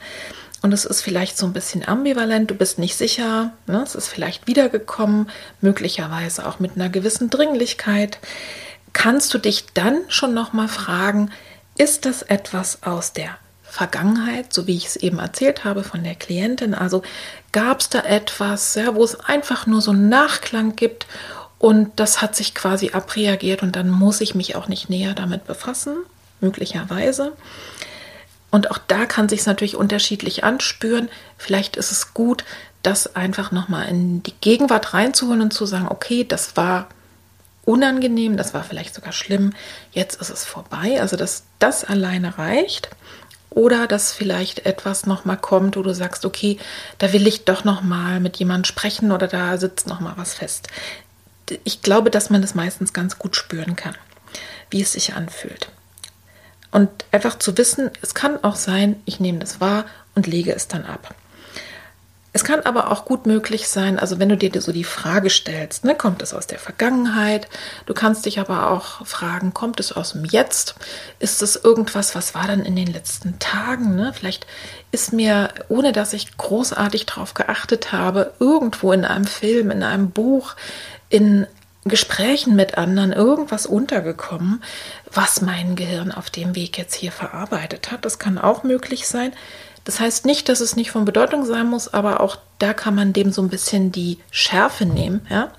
Und es ist vielleicht so ein bisschen ambivalent, du bist nicht sicher, ne? es ist vielleicht wiedergekommen, möglicherweise auch mit einer gewissen Dringlichkeit. Kannst du dich dann schon nochmal fragen, ist das etwas aus der Vergangenheit, so wie ich es eben erzählt habe von der Klientin. Also gab es da etwas, ja, wo es einfach nur so einen Nachklang gibt und das hat sich quasi abreagiert und dann muss ich mich auch nicht näher damit befassen, möglicherweise. Und auch da kann sich natürlich unterschiedlich anspüren. Vielleicht ist es gut, das einfach nochmal in die Gegenwart reinzuholen und zu sagen, okay, das war unangenehm, das war vielleicht sogar schlimm, jetzt ist es vorbei. Also dass das alleine reicht oder dass vielleicht etwas noch mal kommt, wo du sagst, okay, da will ich doch noch mal mit jemandem sprechen oder da sitzt noch mal was fest. Ich glaube, dass man das meistens ganz gut spüren kann, wie es sich anfühlt. Und einfach zu wissen, es kann auch sein, ich nehme das wahr und lege es dann ab. Es kann aber auch gut möglich sein, also wenn du dir so die Frage stellst, ne, kommt es aus der Vergangenheit? Du kannst dich aber auch fragen, kommt es aus dem Jetzt? Ist es irgendwas, was war dann in den letzten Tagen? Ne? Vielleicht ist mir, ohne dass ich großartig darauf geachtet habe, irgendwo in einem Film, in einem Buch, in Gesprächen mit anderen irgendwas untergekommen, was mein Gehirn auf dem Weg jetzt hier verarbeitet hat. Das kann auch möglich sein. Das heißt nicht, dass es nicht von Bedeutung sein muss, aber auch da kann man dem so ein bisschen die Schärfe nehmen. Ja?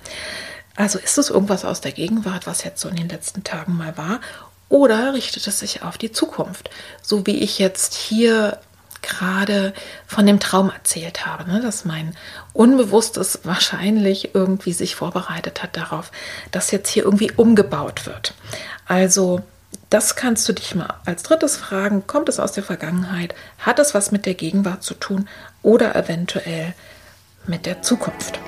Also ist es irgendwas aus der Gegenwart, was jetzt so in den letzten Tagen mal war, oder richtet es sich auf die Zukunft? So wie ich jetzt hier gerade von dem Traum erzählt habe, ne? dass mein Unbewusstes wahrscheinlich irgendwie sich vorbereitet hat darauf, dass jetzt hier irgendwie umgebaut wird. Also das kannst du dich mal als drittes fragen. Kommt es aus der Vergangenheit? Hat es was mit der Gegenwart zu tun oder eventuell mit der Zukunft?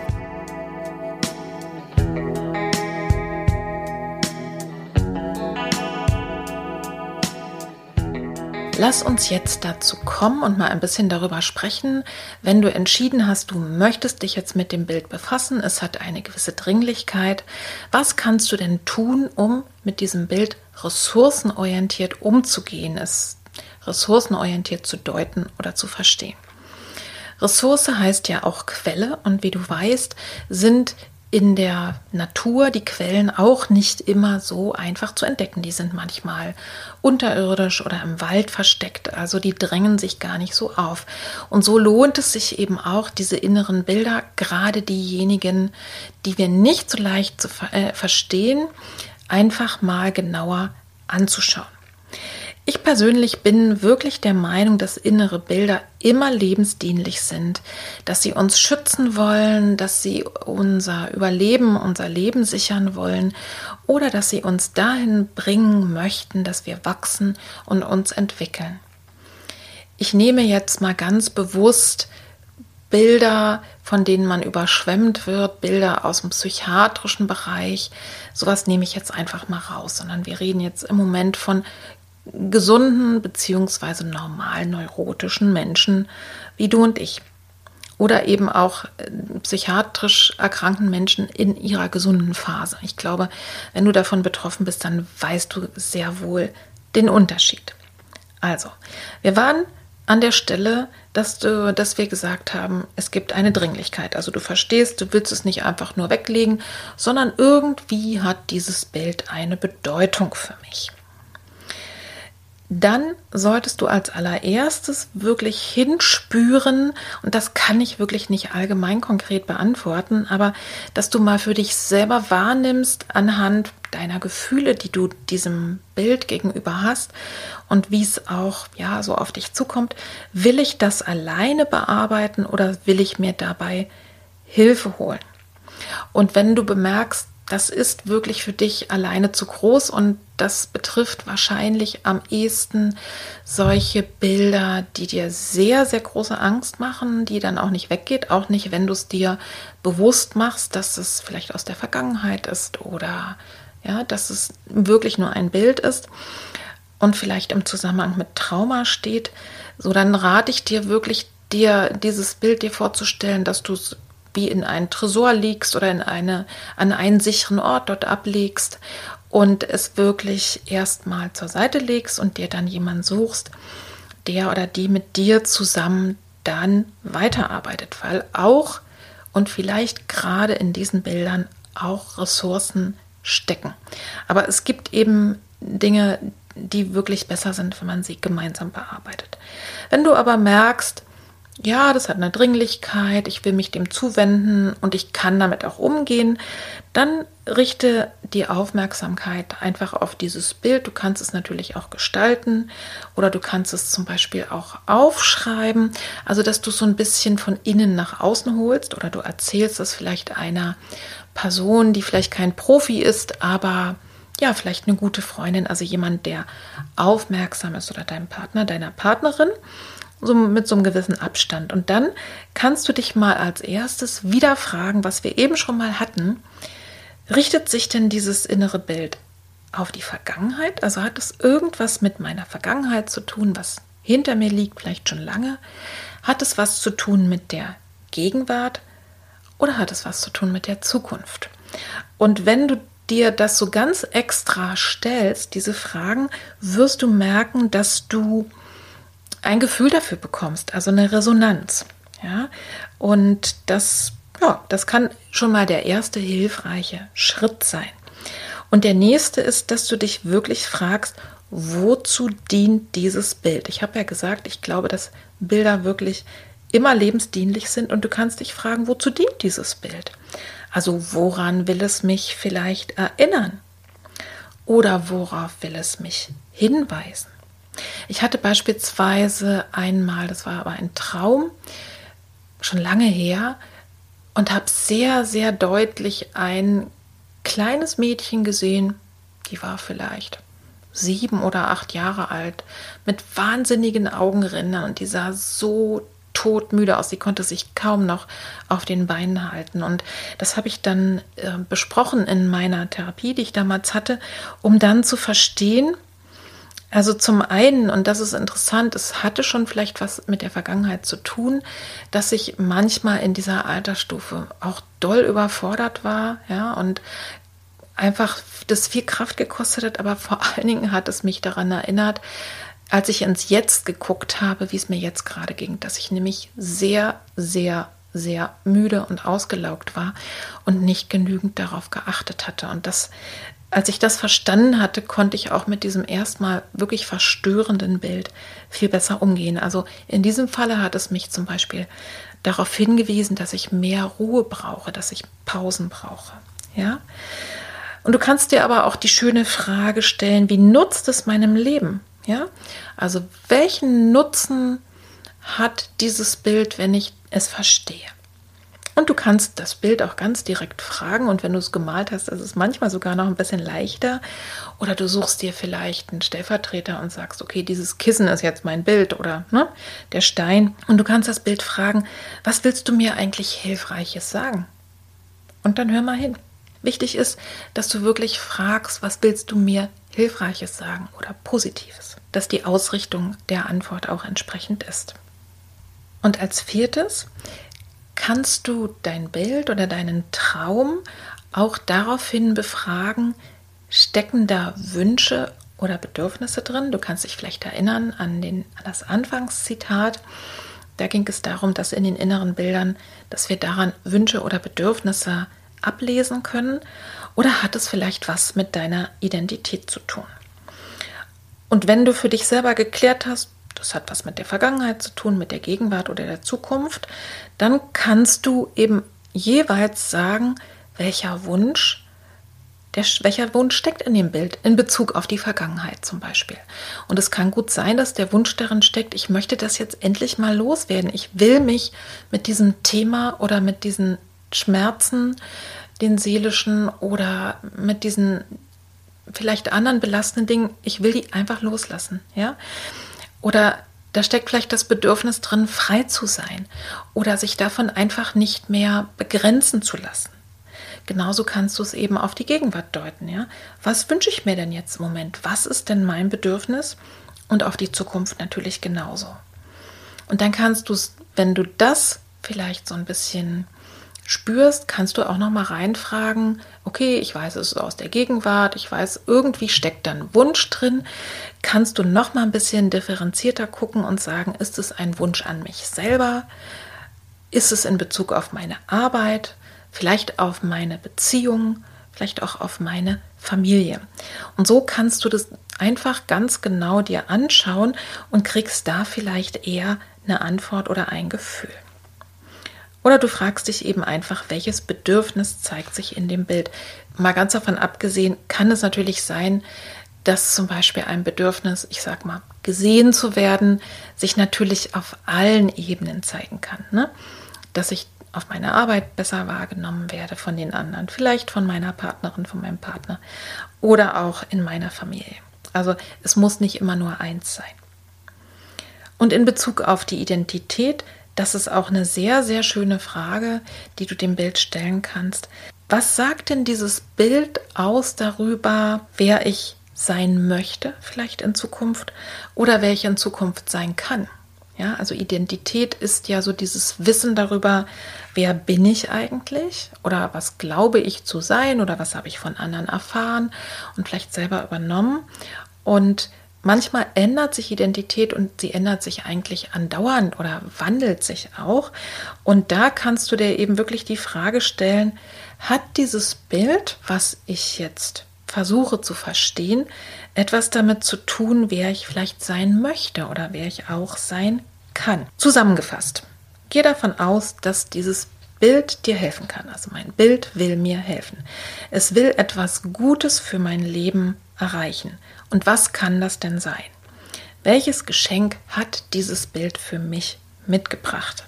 Lass uns jetzt dazu kommen und mal ein bisschen darüber sprechen, wenn du entschieden hast, du möchtest dich jetzt mit dem Bild befassen, es hat eine gewisse Dringlichkeit. Was kannst du denn tun, um mit diesem Bild ressourcenorientiert umzugehen, es ressourcenorientiert zu deuten oder zu verstehen? Ressource heißt ja auch Quelle und wie du weißt, sind in der Natur die Quellen auch nicht immer so einfach zu entdecken. Die sind manchmal unterirdisch oder im Wald versteckt, also die drängen sich gar nicht so auf. Und so lohnt es sich eben auch, diese inneren Bilder, gerade diejenigen, die wir nicht so leicht zu äh, verstehen, einfach mal genauer anzuschauen. Ich persönlich bin wirklich der Meinung, dass innere Bilder immer lebensdienlich sind, dass sie uns schützen wollen, dass sie unser Überleben, unser Leben sichern wollen oder dass sie uns dahin bringen möchten, dass wir wachsen und uns entwickeln. Ich nehme jetzt mal ganz bewusst Bilder, von denen man überschwemmt wird, Bilder aus dem psychiatrischen Bereich. Sowas nehme ich jetzt einfach mal raus, sondern wir reden jetzt im Moment von gesunden bzw. normal neurotischen Menschen wie du und ich. Oder eben auch äh, psychiatrisch erkrankten Menschen in ihrer gesunden Phase. Ich glaube, wenn du davon betroffen bist, dann weißt du sehr wohl den Unterschied. Also, wir waren an der Stelle, dass, du, dass wir gesagt haben, es gibt eine Dringlichkeit. Also du verstehst, du willst es nicht einfach nur weglegen, sondern irgendwie hat dieses Bild eine Bedeutung für mich. Dann solltest du als allererstes wirklich hinspüren, und das kann ich wirklich nicht allgemein konkret beantworten, aber dass du mal für dich selber wahrnimmst anhand deiner Gefühle, die du diesem Bild gegenüber hast und wie es auch ja so auf dich zukommt, will ich das alleine bearbeiten oder will ich mir dabei Hilfe holen? Und wenn du bemerkst, das ist wirklich für dich alleine zu groß und das betrifft wahrscheinlich am ehesten solche Bilder, die dir sehr, sehr große Angst machen, die dann auch nicht weggeht, auch nicht, wenn du es dir bewusst machst, dass es vielleicht aus der Vergangenheit ist oder ja, dass es wirklich nur ein Bild ist und vielleicht im Zusammenhang mit Trauma steht, so dann rate ich dir wirklich, dir dieses Bild dir vorzustellen, dass du es wie in einen Tresor legst oder in eine, an einen sicheren Ort dort ablegst und es wirklich erstmal zur Seite legst und dir dann jemanden suchst, der oder die mit dir zusammen dann weiterarbeitet, weil auch und vielleicht gerade in diesen Bildern auch Ressourcen stecken. Aber es gibt eben Dinge, die wirklich besser sind, wenn man sie gemeinsam bearbeitet. Wenn du aber merkst, ja, das hat eine Dringlichkeit, ich will mich dem zuwenden und ich kann damit auch umgehen, dann richte die Aufmerksamkeit einfach auf dieses Bild. Du kannst es natürlich auch gestalten oder du kannst es zum Beispiel auch aufschreiben, also dass du so ein bisschen von innen nach außen holst oder du erzählst es vielleicht einer Person, die vielleicht kein Profi ist, aber ja, vielleicht eine gute Freundin, also jemand, der aufmerksam ist oder deinem Partner, deiner Partnerin so mit so einem gewissen Abstand. Und dann kannst du dich mal als erstes wieder fragen, was wir eben schon mal hatten. Richtet sich denn dieses innere Bild auf die Vergangenheit? Also hat es irgendwas mit meiner Vergangenheit zu tun, was hinter mir liegt, vielleicht schon lange? Hat es was zu tun mit der Gegenwart oder hat es was zu tun mit der Zukunft? Und wenn du dir das so ganz extra stellst, diese Fragen, wirst du merken, dass du ein Gefühl dafür bekommst, also eine Resonanz. Ja? Und das, ja, das kann schon mal der erste hilfreiche Schritt sein. Und der nächste ist, dass du dich wirklich fragst, wozu dient dieses Bild? Ich habe ja gesagt, ich glaube, dass Bilder wirklich immer lebensdienlich sind und du kannst dich fragen, wozu dient dieses Bild? Also woran will es mich vielleicht erinnern? Oder worauf will es mich hinweisen? Ich hatte beispielsweise einmal, das war aber ein Traum, schon lange her, und habe sehr, sehr deutlich ein kleines Mädchen gesehen, die war vielleicht sieben oder acht Jahre alt, mit wahnsinnigen Augenrändern und die sah so todmüde aus. Sie konnte sich kaum noch auf den Beinen halten. Und das habe ich dann äh, besprochen in meiner Therapie, die ich damals hatte, um dann zu verstehen, also zum einen, und das ist interessant, es hatte schon vielleicht was mit der Vergangenheit zu tun, dass ich manchmal in dieser Altersstufe auch doll überfordert war, ja, und einfach das viel Kraft gekostet hat, aber vor allen Dingen hat es mich daran erinnert, als ich ins Jetzt geguckt habe, wie es mir jetzt gerade ging, dass ich nämlich sehr, sehr, sehr müde und ausgelaugt war und nicht genügend darauf geachtet hatte. Und das als ich das verstanden hatte, konnte ich auch mit diesem erstmal wirklich verstörenden Bild viel besser umgehen. Also in diesem Falle hat es mich zum Beispiel darauf hingewiesen, dass ich mehr Ruhe brauche, dass ich Pausen brauche. Ja? Und du kannst dir aber auch die schöne Frage stellen, wie nutzt es meinem Leben? Ja? Also welchen Nutzen hat dieses Bild, wenn ich es verstehe? Und du kannst das Bild auch ganz direkt fragen und wenn du es gemalt hast, ist es manchmal sogar noch ein bisschen leichter. Oder du suchst dir vielleicht einen Stellvertreter und sagst, okay, dieses Kissen ist jetzt mein Bild oder ne, der Stein. Und du kannst das Bild fragen, was willst du mir eigentlich Hilfreiches sagen? Und dann hör mal hin. Wichtig ist, dass du wirklich fragst, was willst du mir Hilfreiches sagen oder Positives, dass die Ausrichtung der Antwort auch entsprechend ist. Und als viertes kannst du dein Bild oder deinen Traum auch daraufhin befragen, stecken da Wünsche oder Bedürfnisse drin? Du kannst dich vielleicht erinnern an, den, an das Anfangszitat. Da ging es darum, dass in den inneren Bildern, dass wir daran Wünsche oder Bedürfnisse ablesen können. Oder hat es vielleicht was mit deiner Identität zu tun? Und wenn du für dich selber geklärt hast, das hat was mit der Vergangenheit zu tun, mit der Gegenwart oder der Zukunft, dann kannst du eben jeweils sagen, welcher Wunsch, der, welcher Wunsch steckt in dem Bild in Bezug auf die Vergangenheit zum Beispiel. Und es kann gut sein, dass der Wunsch darin steckt, ich möchte das jetzt endlich mal loswerden. Ich will mich mit diesem Thema oder mit diesen Schmerzen, den seelischen oder mit diesen vielleicht anderen belastenden Dingen, ich will die einfach loslassen, ja? Oder da steckt vielleicht das Bedürfnis drin, frei zu sein oder sich davon einfach nicht mehr begrenzen zu lassen. Genauso kannst du es eben auf die Gegenwart deuten, ja? Was wünsche ich mir denn jetzt im Moment? Was ist denn mein Bedürfnis? Und auf die Zukunft natürlich genauso. Und dann kannst du es, wenn du das vielleicht so ein bisschen spürst, kannst du auch noch mal reinfragen, okay, ich weiß, es ist aus der Gegenwart, ich weiß, irgendwie steckt da ein Wunsch drin, kannst du noch mal ein bisschen differenzierter gucken und sagen, ist es ein Wunsch an mich selber? Ist es in Bezug auf meine Arbeit, vielleicht auf meine Beziehung, vielleicht auch auf meine Familie? Und so kannst du das einfach ganz genau dir anschauen und kriegst da vielleicht eher eine Antwort oder ein Gefühl. Oder du fragst dich eben einfach, welches Bedürfnis zeigt sich in dem Bild. Mal ganz davon abgesehen, kann es natürlich sein, dass zum Beispiel ein Bedürfnis, ich sag mal, gesehen zu werden, sich natürlich auf allen Ebenen zeigen kann. Ne? Dass ich auf meiner Arbeit besser wahrgenommen werde von den anderen, vielleicht von meiner Partnerin, von meinem Partner oder auch in meiner Familie. Also es muss nicht immer nur eins sein. Und in Bezug auf die Identität das ist auch eine sehr, sehr schöne Frage, die du dem Bild stellen kannst. Was sagt denn dieses Bild aus darüber, wer ich sein möchte, vielleicht in Zukunft, oder wer ich in Zukunft sein kann? Ja, also Identität ist ja so dieses Wissen darüber, wer bin ich eigentlich oder was glaube ich zu sein oder was habe ich von anderen erfahren und vielleicht selber übernommen. Und manchmal ändert sich Identität und sie ändert sich eigentlich andauernd oder wandelt sich auch. Und da kannst du dir eben wirklich die Frage stellen, hat dieses Bild, was ich jetzt versuche zu verstehen, etwas damit zu tun, wer ich vielleicht sein möchte oder wer ich auch sein kann? Zusammengefasst, gehe davon aus, dass dieses Bild dir helfen kann. Also mein Bild will mir helfen. Es will etwas Gutes für mein Leben erreichen. Und was kann das denn sein? Welches Geschenk hat dieses Bild für mich mitgebracht?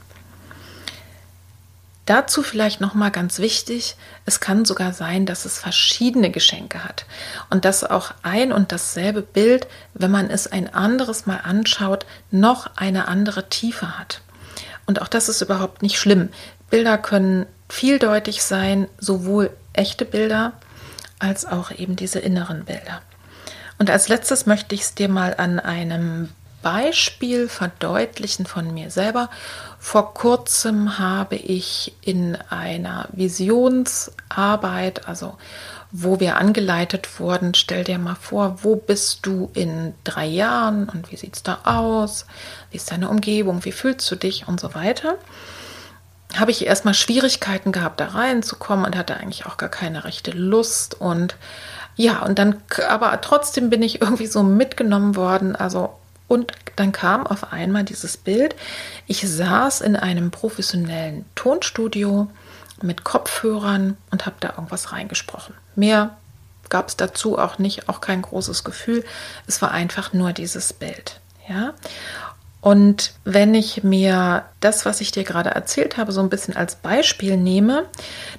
Dazu vielleicht noch mal ganz wichtig, es kann sogar sein, dass es verschiedene Geschenke hat und dass auch ein und dasselbe Bild, wenn man es ein anderes Mal anschaut, noch eine andere Tiefe hat. Und auch das ist überhaupt nicht schlimm. Bilder können vieldeutig sein, sowohl echte Bilder als auch eben diese inneren Bilder. Und als letztes möchte ich es dir mal an einem Beispiel verdeutlichen von mir selber. Vor kurzem habe ich in einer Visionsarbeit, also wo wir angeleitet wurden, stell dir mal vor, wo bist du in drei Jahren und wie sieht es da aus? Wie ist deine Umgebung? Wie fühlst du dich und so weiter? Habe ich erstmal Schwierigkeiten gehabt, da reinzukommen und hatte eigentlich auch gar keine rechte Lust und ja, und dann, aber trotzdem bin ich irgendwie so mitgenommen worden. Also, und dann kam auf einmal dieses Bild. Ich saß in einem professionellen Tonstudio mit Kopfhörern und habe da irgendwas reingesprochen. Mehr gab es dazu auch nicht, auch kein großes Gefühl. Es war einfach nur dieses Bild. Ja. Und wenn ich mir das, was ich dir gerade erzählt habe, so ein bisschen als Beispiel nehme,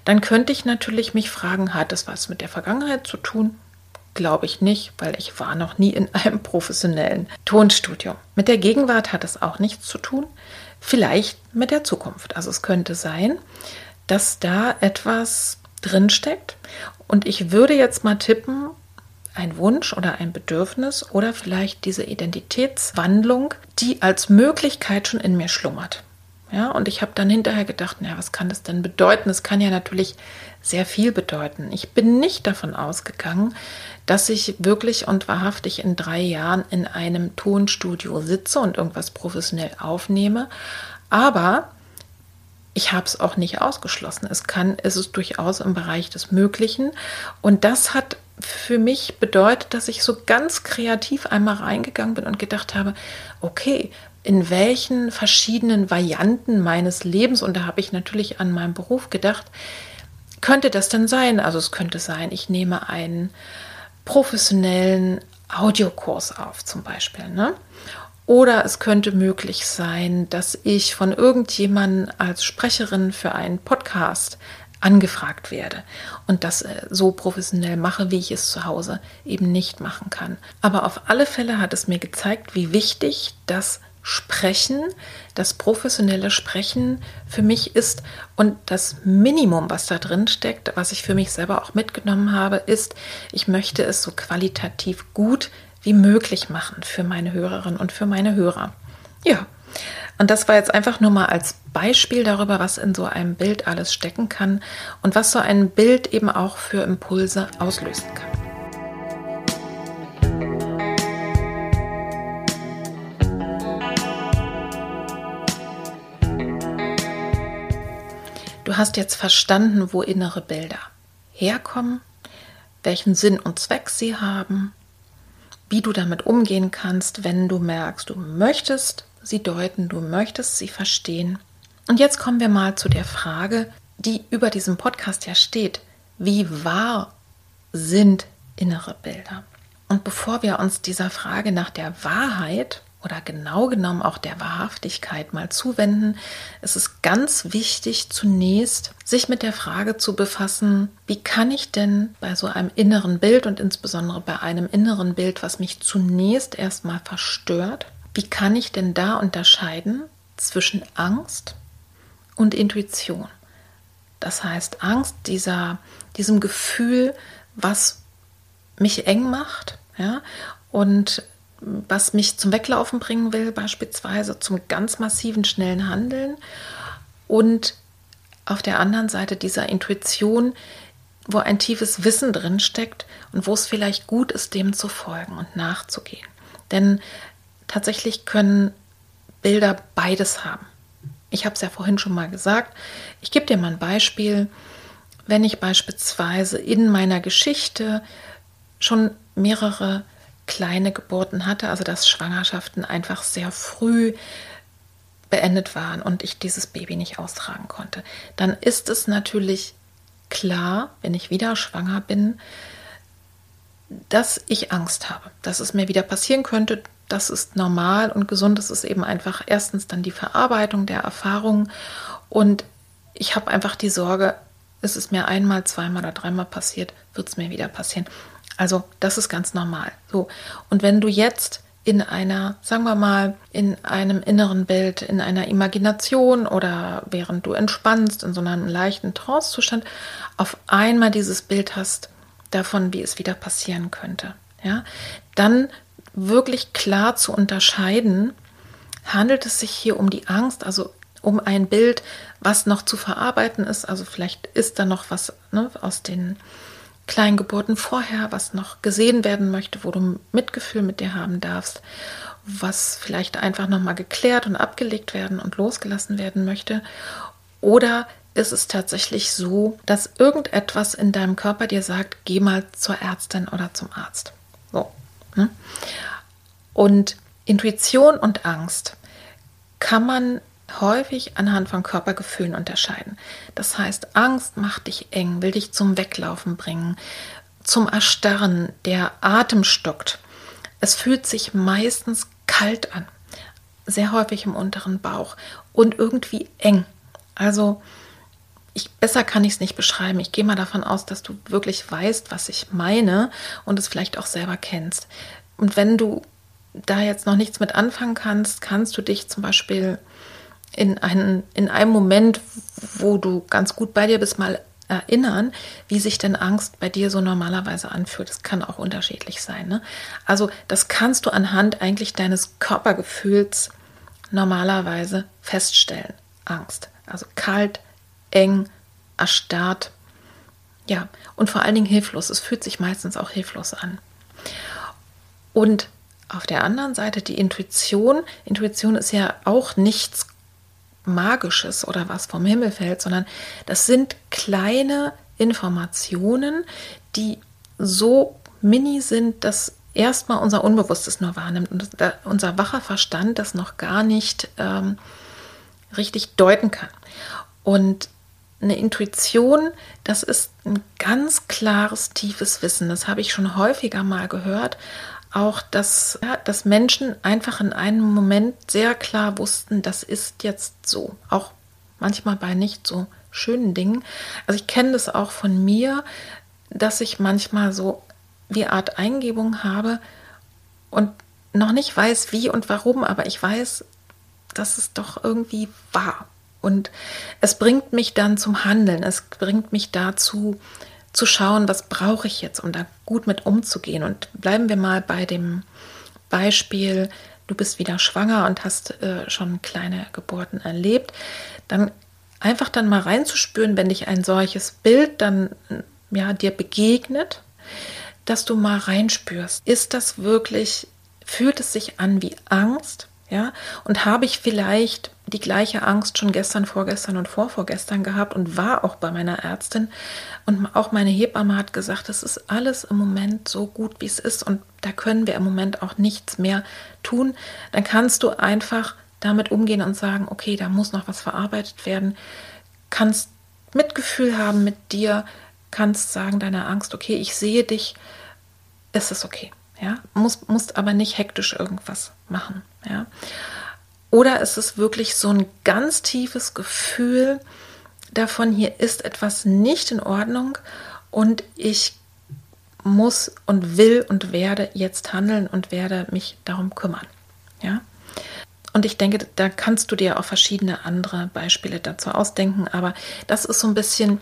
dann könnte ich natürlich mich fragen, hat es was mit der Vergangenheit zu tun? Glaube ich nicht, weil ich war noch nie in einem professionellen Tonstudio. Mit der Gegenwart hat es auch nichts zu tun. Vielleicht mit der Zukunft. Also es könnte sein, dass da etwas drinsteckt. Und ich würde jetzt mal tippen, ein Wunsch oder ein Bedürfnis oder vielleicht diese Identitätswandlung, die als Möglichkeit schon in mir schlummert. Ja, und ich habe dann hinterher gedacht, naja, was kann das denn bedeuten? Es kann ja natürlich sehr viel bedeuten. Ich bin nicht davon ausgegangen, dass ich wirklich und wahrhaftig in drei Jahren in einem Tonstudio sitze und irgendwas professionell aufnehme. Aber ich habe es auch nicht ausgeschlossen. Es kann, es ist durchaus im Bereich des Möglichen. Und das hat für mich bedeutet, dass ich so ganz kreativ einmal reingegangen bin und gedacht habe, okay, in welchen verschiedenen Varianten meines Lebens, und da habe ich natürlich an meinen Beruf gedacht, könnte das denn sein? Also es könnte sein, ich nehme einen professionellen Audiokurs auf zum Beispiel. Ne? Oder es könnte möglich sein, dass ich von irgendjemandem als Sprecherin für einen Podcast angefragt werde und das äh, so professionell mache, wie ich es zu Hause eben nicht machen kann. Aber auf alle Fälle hat es mir gezeigt, wie wichtig das Sprechen, das professionelle Sprechen für mich ist und das Minimum, was da drin steckt, was ich für mich selber auch mitgenommen habe, ist, ich möchte es so qualitativ gut wie möglich machen für meine Hörerinnen und für meine Hörer. Ja, und das war jetzt einfach nur mal als Beispiel darüber, was in so einem Bild alles stecken kann und was so ein Bild eben auch für Impulse auslösen kann. Du hast jetzt verstanden, wo innere Bilder herkommen, welchen Sinn und Zweck sie haben, wie du damit umgehen kannst, wenn du merkst, du möchtest sie deuten, du möchtest sie verstehen. Und jetzt kommen wir mal zu der Frage, die über diesem Podcast ja steht. Wie wahr sind innere Bilder? Und bevor wir uns dieser Frage nach der Wahrheit oder genau genommen auch der Wahrhaftigkeit mal zuwenden, ist es ganz wichtig, zunächst sich mit der Frage zu befassen, wie kann ich denn bei so einem inneren Bild und insbesondere bei einem inneren Bild, was mich zunächst erstmal verstört, wie kann ich denn da unterscheiden zwischen Angst und Intuition? Das heißt, Angst, dieser, diesem Gefühl, was mich eng macht, ja, und was mich zum Weglaufen bringen will, beispielsweise zum ganz massiven, schnellen Handeln. Und auf der anderen Seite dieser Intuition, wo ein tiefes Wissen drin steckt und wo es vielleicht gut ist, dem zu folgen und nachzugehen. Denn tatsächlich können Bilder beides haben. Ich habe es ja vorhin schon mal gesagt. Ich gebe dir mal ein Beispiel. Wenn ich beispielsweise in meiner Geschichte schon mehrere kleine Geburten hatte, also dass Schwangerschaften einfach sehr früh beendet waren und ich dieses Baby nicht austragen konnte, dann ist es natürlich klar, wenn ich wieder schwanger bin, dass ich Angst habe, dass es mir wieder passieren könnte. Das ist normal und gesund. Das ist eben einfach erstens dann die Verarbeitung der Erfahrung und ich habe einfach die Sorge, ist es mir einmal, zweimal oder dreimal passiert, wird es mir wieder passieren. Also das ist ganz normal. So. Und wenn du jetzt in einer, sagen wir mal, in einem inneren Bild, in einer Imagination oder während du entspannst, in so einem leichten Trancezustand, auf einmal dieses Bild hast davon, wie es wieder passieren könnte, ja, dann wirklich klar zu unterscheiden, handelt es sich hier um die Angst, also um ein Bild, was noch zu verarbeiten ist, also vielleicht ist da noch was ne, aus den Kleingeburten vorher, was noch gesehen werden möchte, wo du Mitgefühl mit dir haben darfst, was vielleicht einfach nochmal geklärt und abgelegt werden und losgelassen werden möchte. Oder ist es tatsächlich so, dass irgendetwas in deinem Körper dir sagt, geh mal zur Ärztin oder zum Arzt. So. Ne? Und Intuition und Angst kann man häufig anhand von Körpergefühlen unterscheiden. Das heißt, Angst macht dich eng, will dich zum Weglaufen bringen, zum Erstarren, der Atem stockt. Es fühlt sich meistens kalt an, sehr häufig im unteren Bauch und irgendwie eng. Also ich, besser kann ich es nicht beschreiben. Ich gehe mal davon aus, dass du wirklich weißt, was ich meine und es vielleicht auch selber kennst. Und wenn du da jetzt noch nichts mit anfangen kannst, kannst du dich zum Beispiel in, einen, in einem Moment, wo du ganz gut bei dir bist, mal erinnern, wie sich denn Angst bei dir so normalerweise anfühlt. Das kann auch unterschiedlich sein. Ne? Also das kannst du anhand eigentlich deines Körpergefühls normalerweise feststellen. Angst. Also kalt, eng, erstarrt. Ja, und vor allen Dingen hilflos. Es fühlt sich meistens auch hilflos an. Und auf der anderen Seite die Intuition. Intuition ist ja auch nichts Magisches oder was vom Himmel fällt, sondern das sind kleine Informationen, die so mini sind, dass erstmal unser Unbewusstes nur wahrnimmt und unser wacher Verstand das noch gar nicht ähm, richtig deuten kann. Und eine Intuition, das ist ein ganz klares, tiefes Wissen. Das habe ich schon häufiger mal gehört. Auch, dass, ja, dass Menschen einfach in einem Moment sehr klar wussten, das ist jetzt so. Auch manchmal bei nicht so schönen Dingen. Also ich kenne das auch von mir, dass ich manchmal so wie Art Eingebung habe und noch nicht weiß, wie und warum, aber ich weiß, dass es doch irgendwie war. Und es bringt mich dann zum Handeln. Es bringt mich dazu, zu schauen, was brauche ich jetzt, um da gut mit umzugehen. Und bleiben wir mal bei dem Beispiel, du bist wieder schwanger und hast äh, schon kleine Geburten erlebt. Dann einfach dann mal reinzuspüren, wenn dich ein solches Bild dann ja dir begegnet, dass du mal reinspürst. Ist das wirklich, fühlt es sich an wie Angst? Ja, und habe ich vielleicht die gleiche Angst schon gestern, vorgestern und vorvorgestern gehabt und war auch bei meiner Ärztin und auch meine Hebamme hat gesagt, es ist alles im Moment so gut, wie es ist und da können wir im Moment auch nichts mehr tun. Dann kannst du einfach damit umgehen und sagen, okay, da muss noch was verarbeitet werden, kannst Mitgefühl haben mit dir, kannst sagen deiner Angst, okay, ich sehe dich, es ist okay. Ja, musst, musst aber nicht hektisch irgendwas machen. Ja, oder ist es wirklich so ein ganz tiefes Gefühl davon, hier ist etwas nicht in Ordnung und ich muss und will und werde jetzt handeln und werde mich darum kümmern. Ja, und ich denke, da kannst du dir auch verschiedene andere Beispiele dazu ausdenken. Aber das ist so ein bisschen,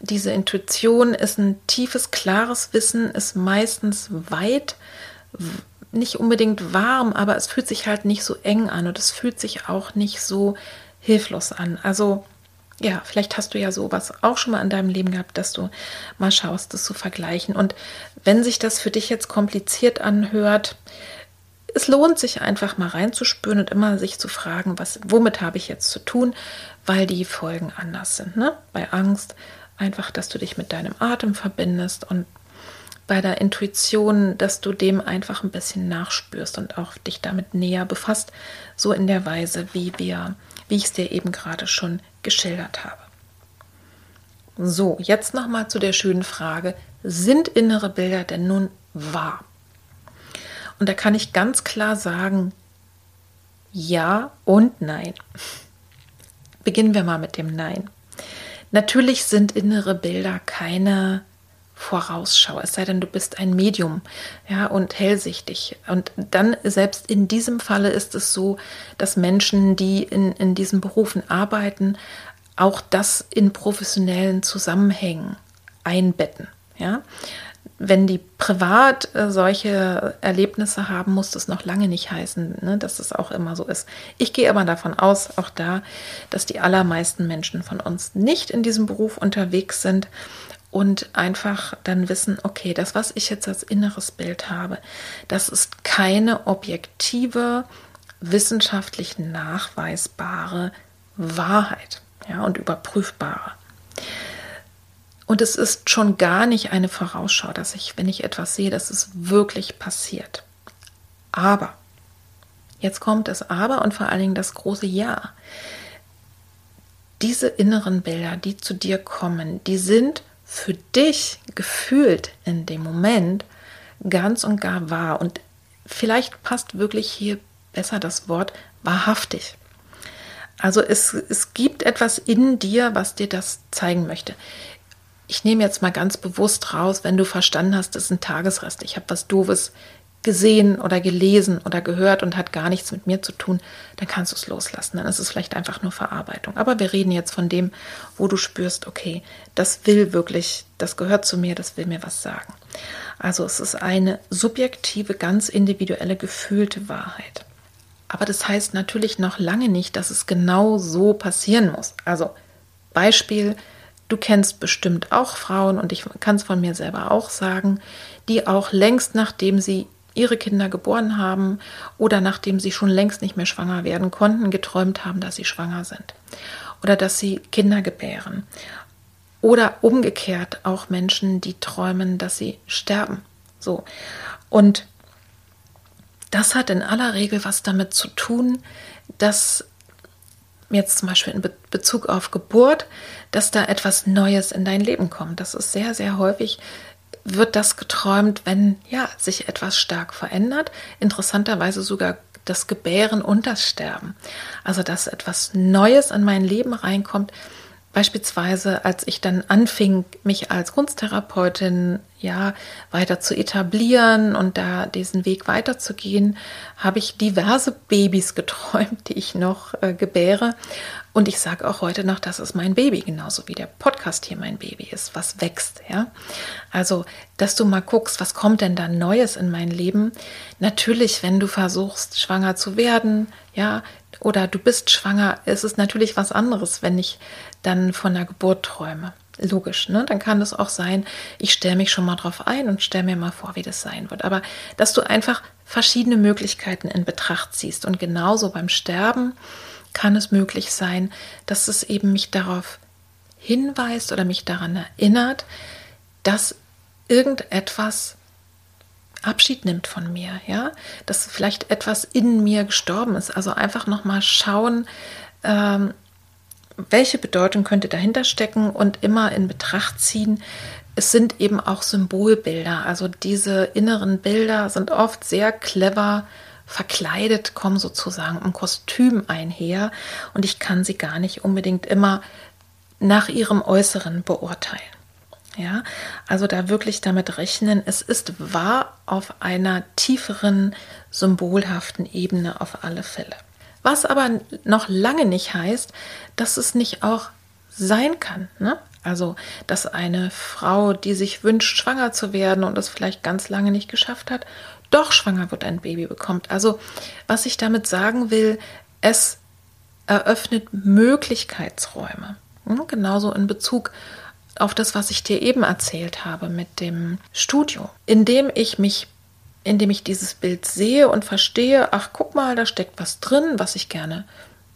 diese Intuition ist ein tiefes, klares Wissen, ist meistens weit, nicht unbedingt warm, aber es fühlt sich halt nicht so eng an und es fühlt sich auch nicht so hilflos an. Also ja, vielleicht hast du ja sowas auch schon mal in deinem Leben gehabt, dass du mal schaust, das zu vergleichen. Und wenn sich das für dich jetzt kompliziert anhört, es lohnt sich einfach mal reinzuspüren und immer sich zu fragen, was, womit habe ich jetzt zu tun, weil die Folgen anders sind. Ne? Bei Angst einfach, dass du dich mit deinem Atem verbindest und bei der Intuition, dass du dem einfach ein bisschen nachspürst und auch dich damit näher befasst, so in der Weise, wie wir, wie ich es dir eben gerade schon geschildert habe. So, jetzt nochmal zu der schönen Frage, sind innere Bilder denn nun wahr? Und da kann ich ganz klar sagen, ja und nein. Beginnen wir mal mit dem Nein. Natürlich sind innere Bilder keine Vorausschau, es sei denn, du bist ein Medium, ja, und hellsichtig. Und dann, selbst in diesem Falle ist es so, dass Menschen, die in, in diesen Berufen arbeiten, auch das in professionellen Zusammenhängen einbetten, ja wenn die privat äh, solche Erlebnisse haben, muss das noch lange nicht heißen, ne, dass es auch immer so ist. Ich gehe aber davon aus, auch da, dass die allermeisten Menschen von uns nicht in diesem Beruf unterwegs sind und einfach dann wissen, okay, das, was ich jetzt als inneres Bild habe, das ist keine objektive, wissenschaftlich nachweisbare Wahrheit ja, und überprüfbare. Und es ist schon gar nicht eine Vorausschau, dass ich, wenn ich etwas sehe, dass es wirklich passiert. Aber, jetzt kommt das Aber und vor allen Dingen das große Ja. Diese inneren Bilder, die zu dir kommen, die sind für dich gefühlt in dem Moment ganz und gar wahr. Und vielleicht passt wirklich hier besser das Wort wahrhaftig. Also es, es gibt etwas in dir, was dir das zeigen möchte ich nehme jetzt mal ganz bewusst raus, wenn du verstanden hast, das ist ein Tagesrest, ich habe was Doofes gesehen oder gelesen oder gehört und hat gar nichts mit mir zu tun, dann kannst du es loslassen. Dann ist es vielleicht einfach nur Verarbeitung. Aber wir reden jetzt von dem, wo du spürst, okay, das will wirklich, das gehört zu mir, das will mir was sagen. Also es ist eine subjektive, ganz individuelle, gefühlte Wahrheit. Aber das heißt natürlich noch lange nicht, dass es genau so passieren muss. Also Beispiel, Du kennst bestimmt auch Frauen, und ich kann es von mir selber auch sagen, die auch längst nachdem sie ihre Kinder geboren haben oder nachdem sie schon längst nicht mehr schwanger werden konnten, geträumt haben, dass sie schwanger sind oder dass sie Kinder gebären. Oder umgekehrt auch Menschen, die träumen, dass sie sterben. So. Und das hat in aller Regel was damit zu tun, dass jetzt zum Beispiel in Bezug auf Geburt, dass da etwas Neues in dein Leben kommt. Das ist sehr, sehr häufig wird das geträumt, wenn ja sich etwas stark verändert. Interessanterweise sogar das Gebären und das Sterben. Also dass etwas Neues in mein Leben reinkommt, Beispielsweise, als ich dann anfing, mich als Kunsttherapeutin ja weiter zu etablieren und da diesen Weg weiterzugehen, habe ich diverse Babys geträumt, die ich noch äh, gebäre. Und ich sage auch heute noch, das ist mein Baby, genauso wie der Podcast hier mein Baby ist, was wächst, ja. Also, dass du mal guckst, was kommt denn da Neues in mein Leben? Natürlich, wenn du versuchst, schwanger zu werden, ja, oder du bist schwanger, ist es natürlich was anderes, wenn ich dann von der Geburt träume. Logisch, ne? Dann kann es auch sein, ich stelle mich schon mal drauf ein und stelle mir mal vor, wie das sein wird. Aber dass du einfach verschiedene Möglichkeiten in Betracht ziehst. Und genauso beim Sterben kann es möglich sein, dass es eben mich darauf hinweist oder mich daran erinnert, dass irgendetwas Abschied nimmt von mir, ja, dass vielleicht etwas in mir gestorben ist. Also einfach nochmal schauen, ähm, welche Bedeutung könnte dahinter stecken und immer in Betracht ziehen. Es sind eben auch Symbolbilder. Also diese inneren Bilder sind oft sehr clever verkleidet, kommen sozusagen im Kostüm einher und ich kann sie gar nicht unbedingt immer nach ihrem Äußeren beurteilen. Ja, also da wirklich damit rechnen, es ist wahr auf einer tieferen, symbolhaften Ebene auf alle Fälle. Was aber noch lange nicht heißt, dass es nicht auch sein kann. Ne? Also, dass eine Frau, die sich wünscht, schwanger zu werden und es vielleicht ganz lange nicht geschafft hat, doch schwanger wird, ein Baby bekommt. Also, was ich damit sagen will, es eröffnet Möglichkeitsräume. Hm? Genauso in Bezug auf das, was ich dir eben erzählt habe mit dem Studio, indem ich mich indem ich dieses Bild sehe und verstehe, ach guck mal, da steckt was drin, was ich gerne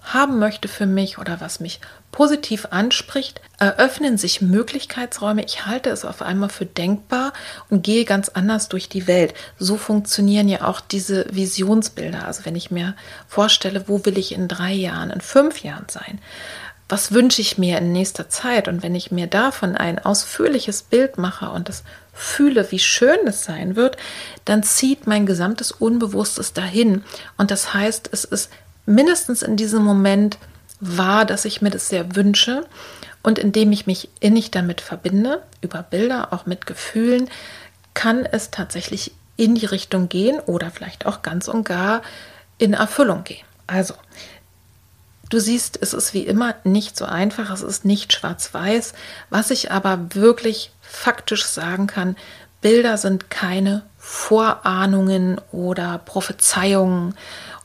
haben möchte für mich oder was mich positiv anspricht, eröffnen sich Möglichkeitsräume. Ich halte es auf einmal für denkbar und gehe ganz anders durch die Welt. So funktionieren ja auch diese Visionsbilder. Also wenn ich mir vorstelle, wo will ich in drei Jahren, in fünf Jahren sein, was wünsche ich mir in nächster Zeit? Und wenn ich mir davon ein ausführliches Bild mache und es fühle, wie schön es sein wird, dann zieht mein gesamtes Unbewusstes dahin. Und das heißt, es ist mindestens in diesem Moment wahr, dass ich mir das sehr wünsche. Und indem ich mich innig damit verbinde, über Bilder, auch mit Gefühlen, kann es tatsächlich in die Richtung gehen oder vielleicht auch ganz und gar in Erfüllung gehen. Also, Du siehst, es ist wie immer nicht so einfach, es ist nicht schwarz-weiß. Was ich aber wirklich faktisch sagen kann, Bilder sind keine Vorahnungen oder Prophezeiungen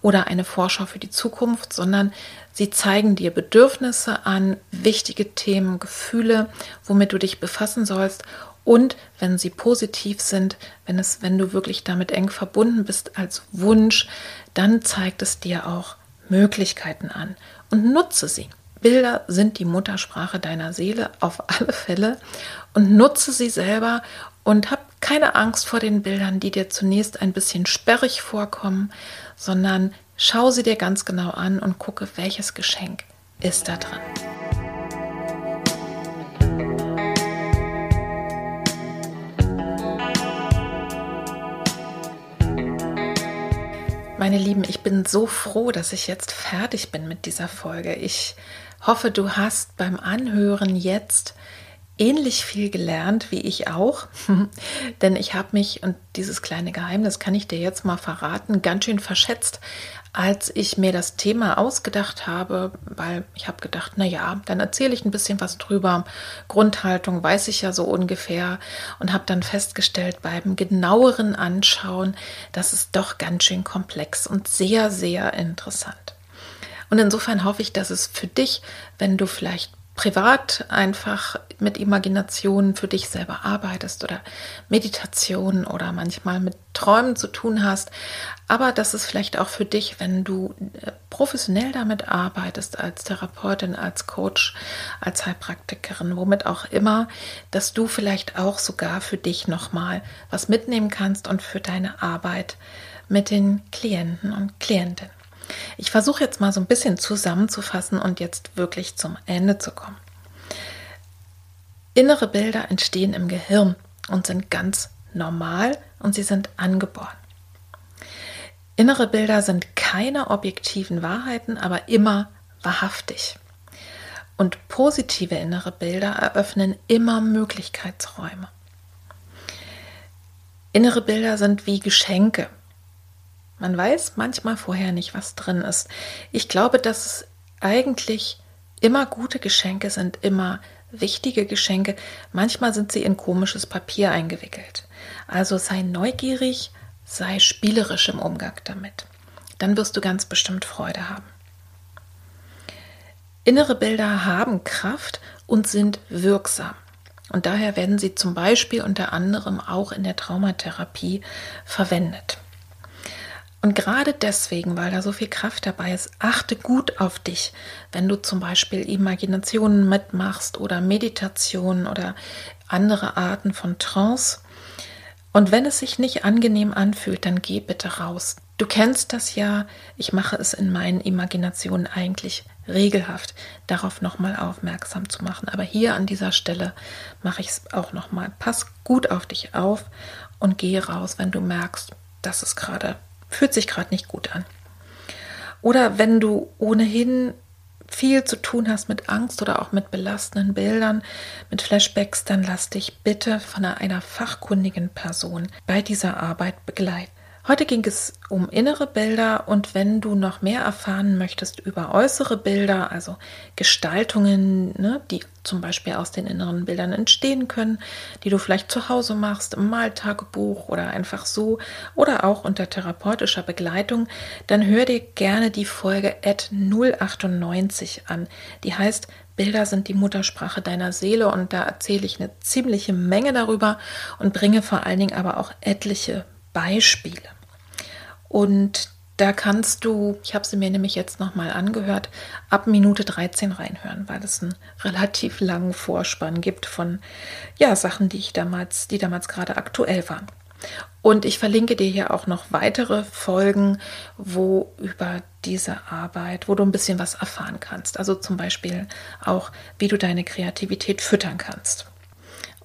oder eine Vorschau für die Zukunft, sondern sie zeigen dir Bedürfnisse an, wichtige Themen, Gefühle, womit du dich befassen sollst. Und wenn sie positiv sind, wenn es, wenn du wirklich damit eng verbunden bist als Wunsch, dann zeigt es dir auch Möglichkeiten an und nutze sie. Bilder sind die Muttersprache deiner Seele auf alle Fälle und nutze sie selber und hab keine Angst vor den Bildern, die dir zunächst ein bisschen sperrig vorkommen, sondern schau sie dir ganz genau an und gucke, welches Geschenk ist da drin. Meine Lieben, ich bin so froh, dass ich jetzt fertig bin mit dieser Folge. Ich hoffe, du hast beim Anhören jetzt ähnlich viel gelernt wie ich auch, denn ich habe mich, und dieses kleine Geheimnis kann ich dir jetzt mal verraten, ganz schön verschätzt, als ich mir das Thema ausgedacht habe, weil ich habe gedacht, na ja, dann erzähle ich ein bisschen was drüber. Grundhaltung weiß ich ja so ungefähr und habe dann festgestellt beim genaueren Anschauen, das ist doch ganz schön komplex und sehr, sehr interessant. Und insofern hoffe ich, dass es für dich, wenn du vielleicht privat einfach mit Imaginationen für dich selber arbeitest oder Meditation oder manchmal mit Träumen zu tun hast. Aber das ist vielleicht auch für dich, wenn du äh, professionell damit arbeitest, als Therapeutin, als Coach, als Heilpraktikerin, womit auch immer, dass du vielleicht auch sogar für dich nochmal was mitnehmen kannst und für deine Arbeit mit den Klienten und Klientinnen. Ich versuche jetzt mal so ein bisschen zusammenzufassen und jetzt wirklich zum Ende zu kommen. Innere Bilder entstehen im Gehirn und sind ganz normal und sie sind angeboren. Innere Bilder sind keine objektiven Wahrheiten, aber immer wahrhaftig. Und positive innere Bilder eröffnen immer Möglichkeitsräume. Innere Bilder sind wie Geschenke. Man weiß manchmal vorher nicht, was drin ist. Ich glaube, dass es eigentlich immer gute Geschenke sind, immer wichtige Geschenke. Manchmal sind sie in komisches Papier eingewickelt. Also sei neugierig, sei spielerisch im Umgang damit. Dann wirst du ganz bestimmt Freude haben. Innere Bilder haben Kraft und sind wirksam. Und daher werden sie zum Beispiel unter anderem auch in der Traumatherapie verwendet. Und gerade deswegen, weil da so viel Kraft dabei ist, achte gut auf dich, wenn du zum Beispiel Imaginationen mitmachst oder Meditationen oder andere Arten von Trance. Und wenn es sich nicht angenehm anfühlt, dann geh bitte raus. Du kennst das ja, ich mache es in meinen Imaginationen eigentlich regelhaft, darauf nochmal aufmerksam zu machen. Aber hier an dieser Stelle mache ich es auch nochmal. Pass gut auf dich auf und gehe raus, wenn du merkst, dass es gerade fühlt sich gerade nicht gut an. Oder wenn du ohnehin viel zu tun hast mit Angst oder auch mit belastenden Bildern, mit Flashbacks, dann lass dich bitte von einer fachkundigen Person bei dieser Arbeit begleiten. Heute ging es um innere Bilder und wenn du noch mehr erfahren möchtest über äußere Bilder, also Gestaltungen, ne, die zum Beispiel aus den inneren Bildern entstehen können, die du vielleicht zu Hause machst, im Maltagebuch oder einfach so oder auch unter therapeutischer Begleitung, dann hör dir gerne die Folge at 098 an. Die heißt Bilder sind die Muttersprache deiner Seele und da erzähle ich eine ziemliche Menge darüber und bringe vor allen Dingen aber auch etliche Beispiele. Und da kannst du, ich habe sie mir nämlich jetzt nochmal angehört, ab Minute 13 reinhören, weil es einen relativ langen Vorspann gibt von ja, Sachen, die ich damals, die damals gerade aktuell waren. Und ich verlinke dir hier auch noch weitere Folgen, wo über diese Arbeit, wo du ein bisschen was erfahren kannst. Also zum Beispiel auch, wie du deine Kreativität füttern kannst.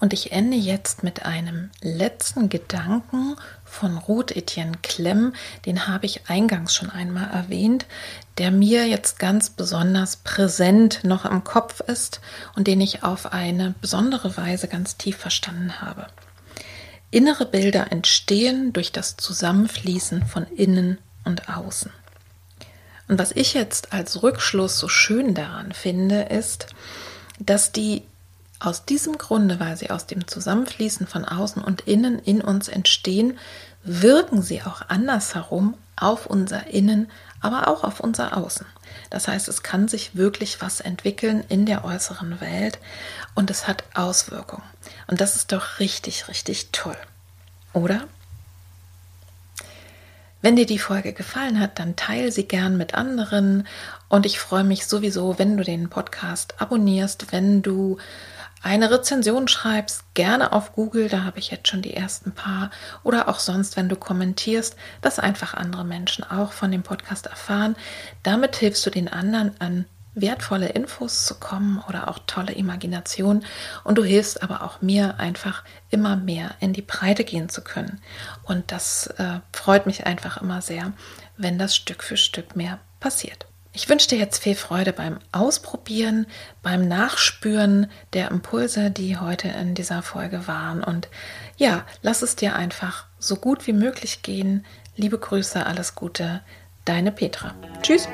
Und ich ende jetzt mit einem letzten Gedanken von Ruth Etienne Klemm. Den habe ich eingangs schon einmal erwähnt, der mir jetzt ganz besonders präsent noch im Kopf ist und den ich auf eine besondere Weise ganz tief verstanden habe. Innere Bilder entstehen durch das Zusammenfließen von innen und außen. Und was ich jetzt als Rückschluss so schön daran finde, ist, dass die aus diesem Grunde, weil sie aus dem Zusammenfließen von außen und innen in uns entstehen, wirken sie auch andersherum auf unser Innen, aber auch auf unser Außen. Das heißt, es kann sich wirklich was entwickeln in der äußeren Welt und es hat Auswirkungen. Und das ist doch richtig, richtig toll. Oder? Wenn dir die Folge gefallen hat, dann teile sie gern mit anderen und ich freue mich sowieso, wenn du den Podcast abonnierst, wenn du eine Rezension schreibst, gerne auf Google, da habe ich jetzt schon die ersten paar, oder auch sonst, wenn du kommentierst, dass einfach andere Menschen auch von dem Podcast erfahren. Damit hilfst du den anderen an wertvolle Infos zu kommen oder auch tolle Imagination und du hilfst aber auch mir einfach immer mehr in die Breite gehen zu können. Und das äh, freut mich einfach immer sehr, wenn das Stück für Stück mehr passiert. Ich wünsche dir jetzt viel Freude beim Ausprobieren, beim Nachspüren der Impulse, die heute in dieser Folge waren. Und ja, lass es dir einfach so gut wie möglich gehen. Liebe Grüße, alles Gute, deine Petra. Tschüss.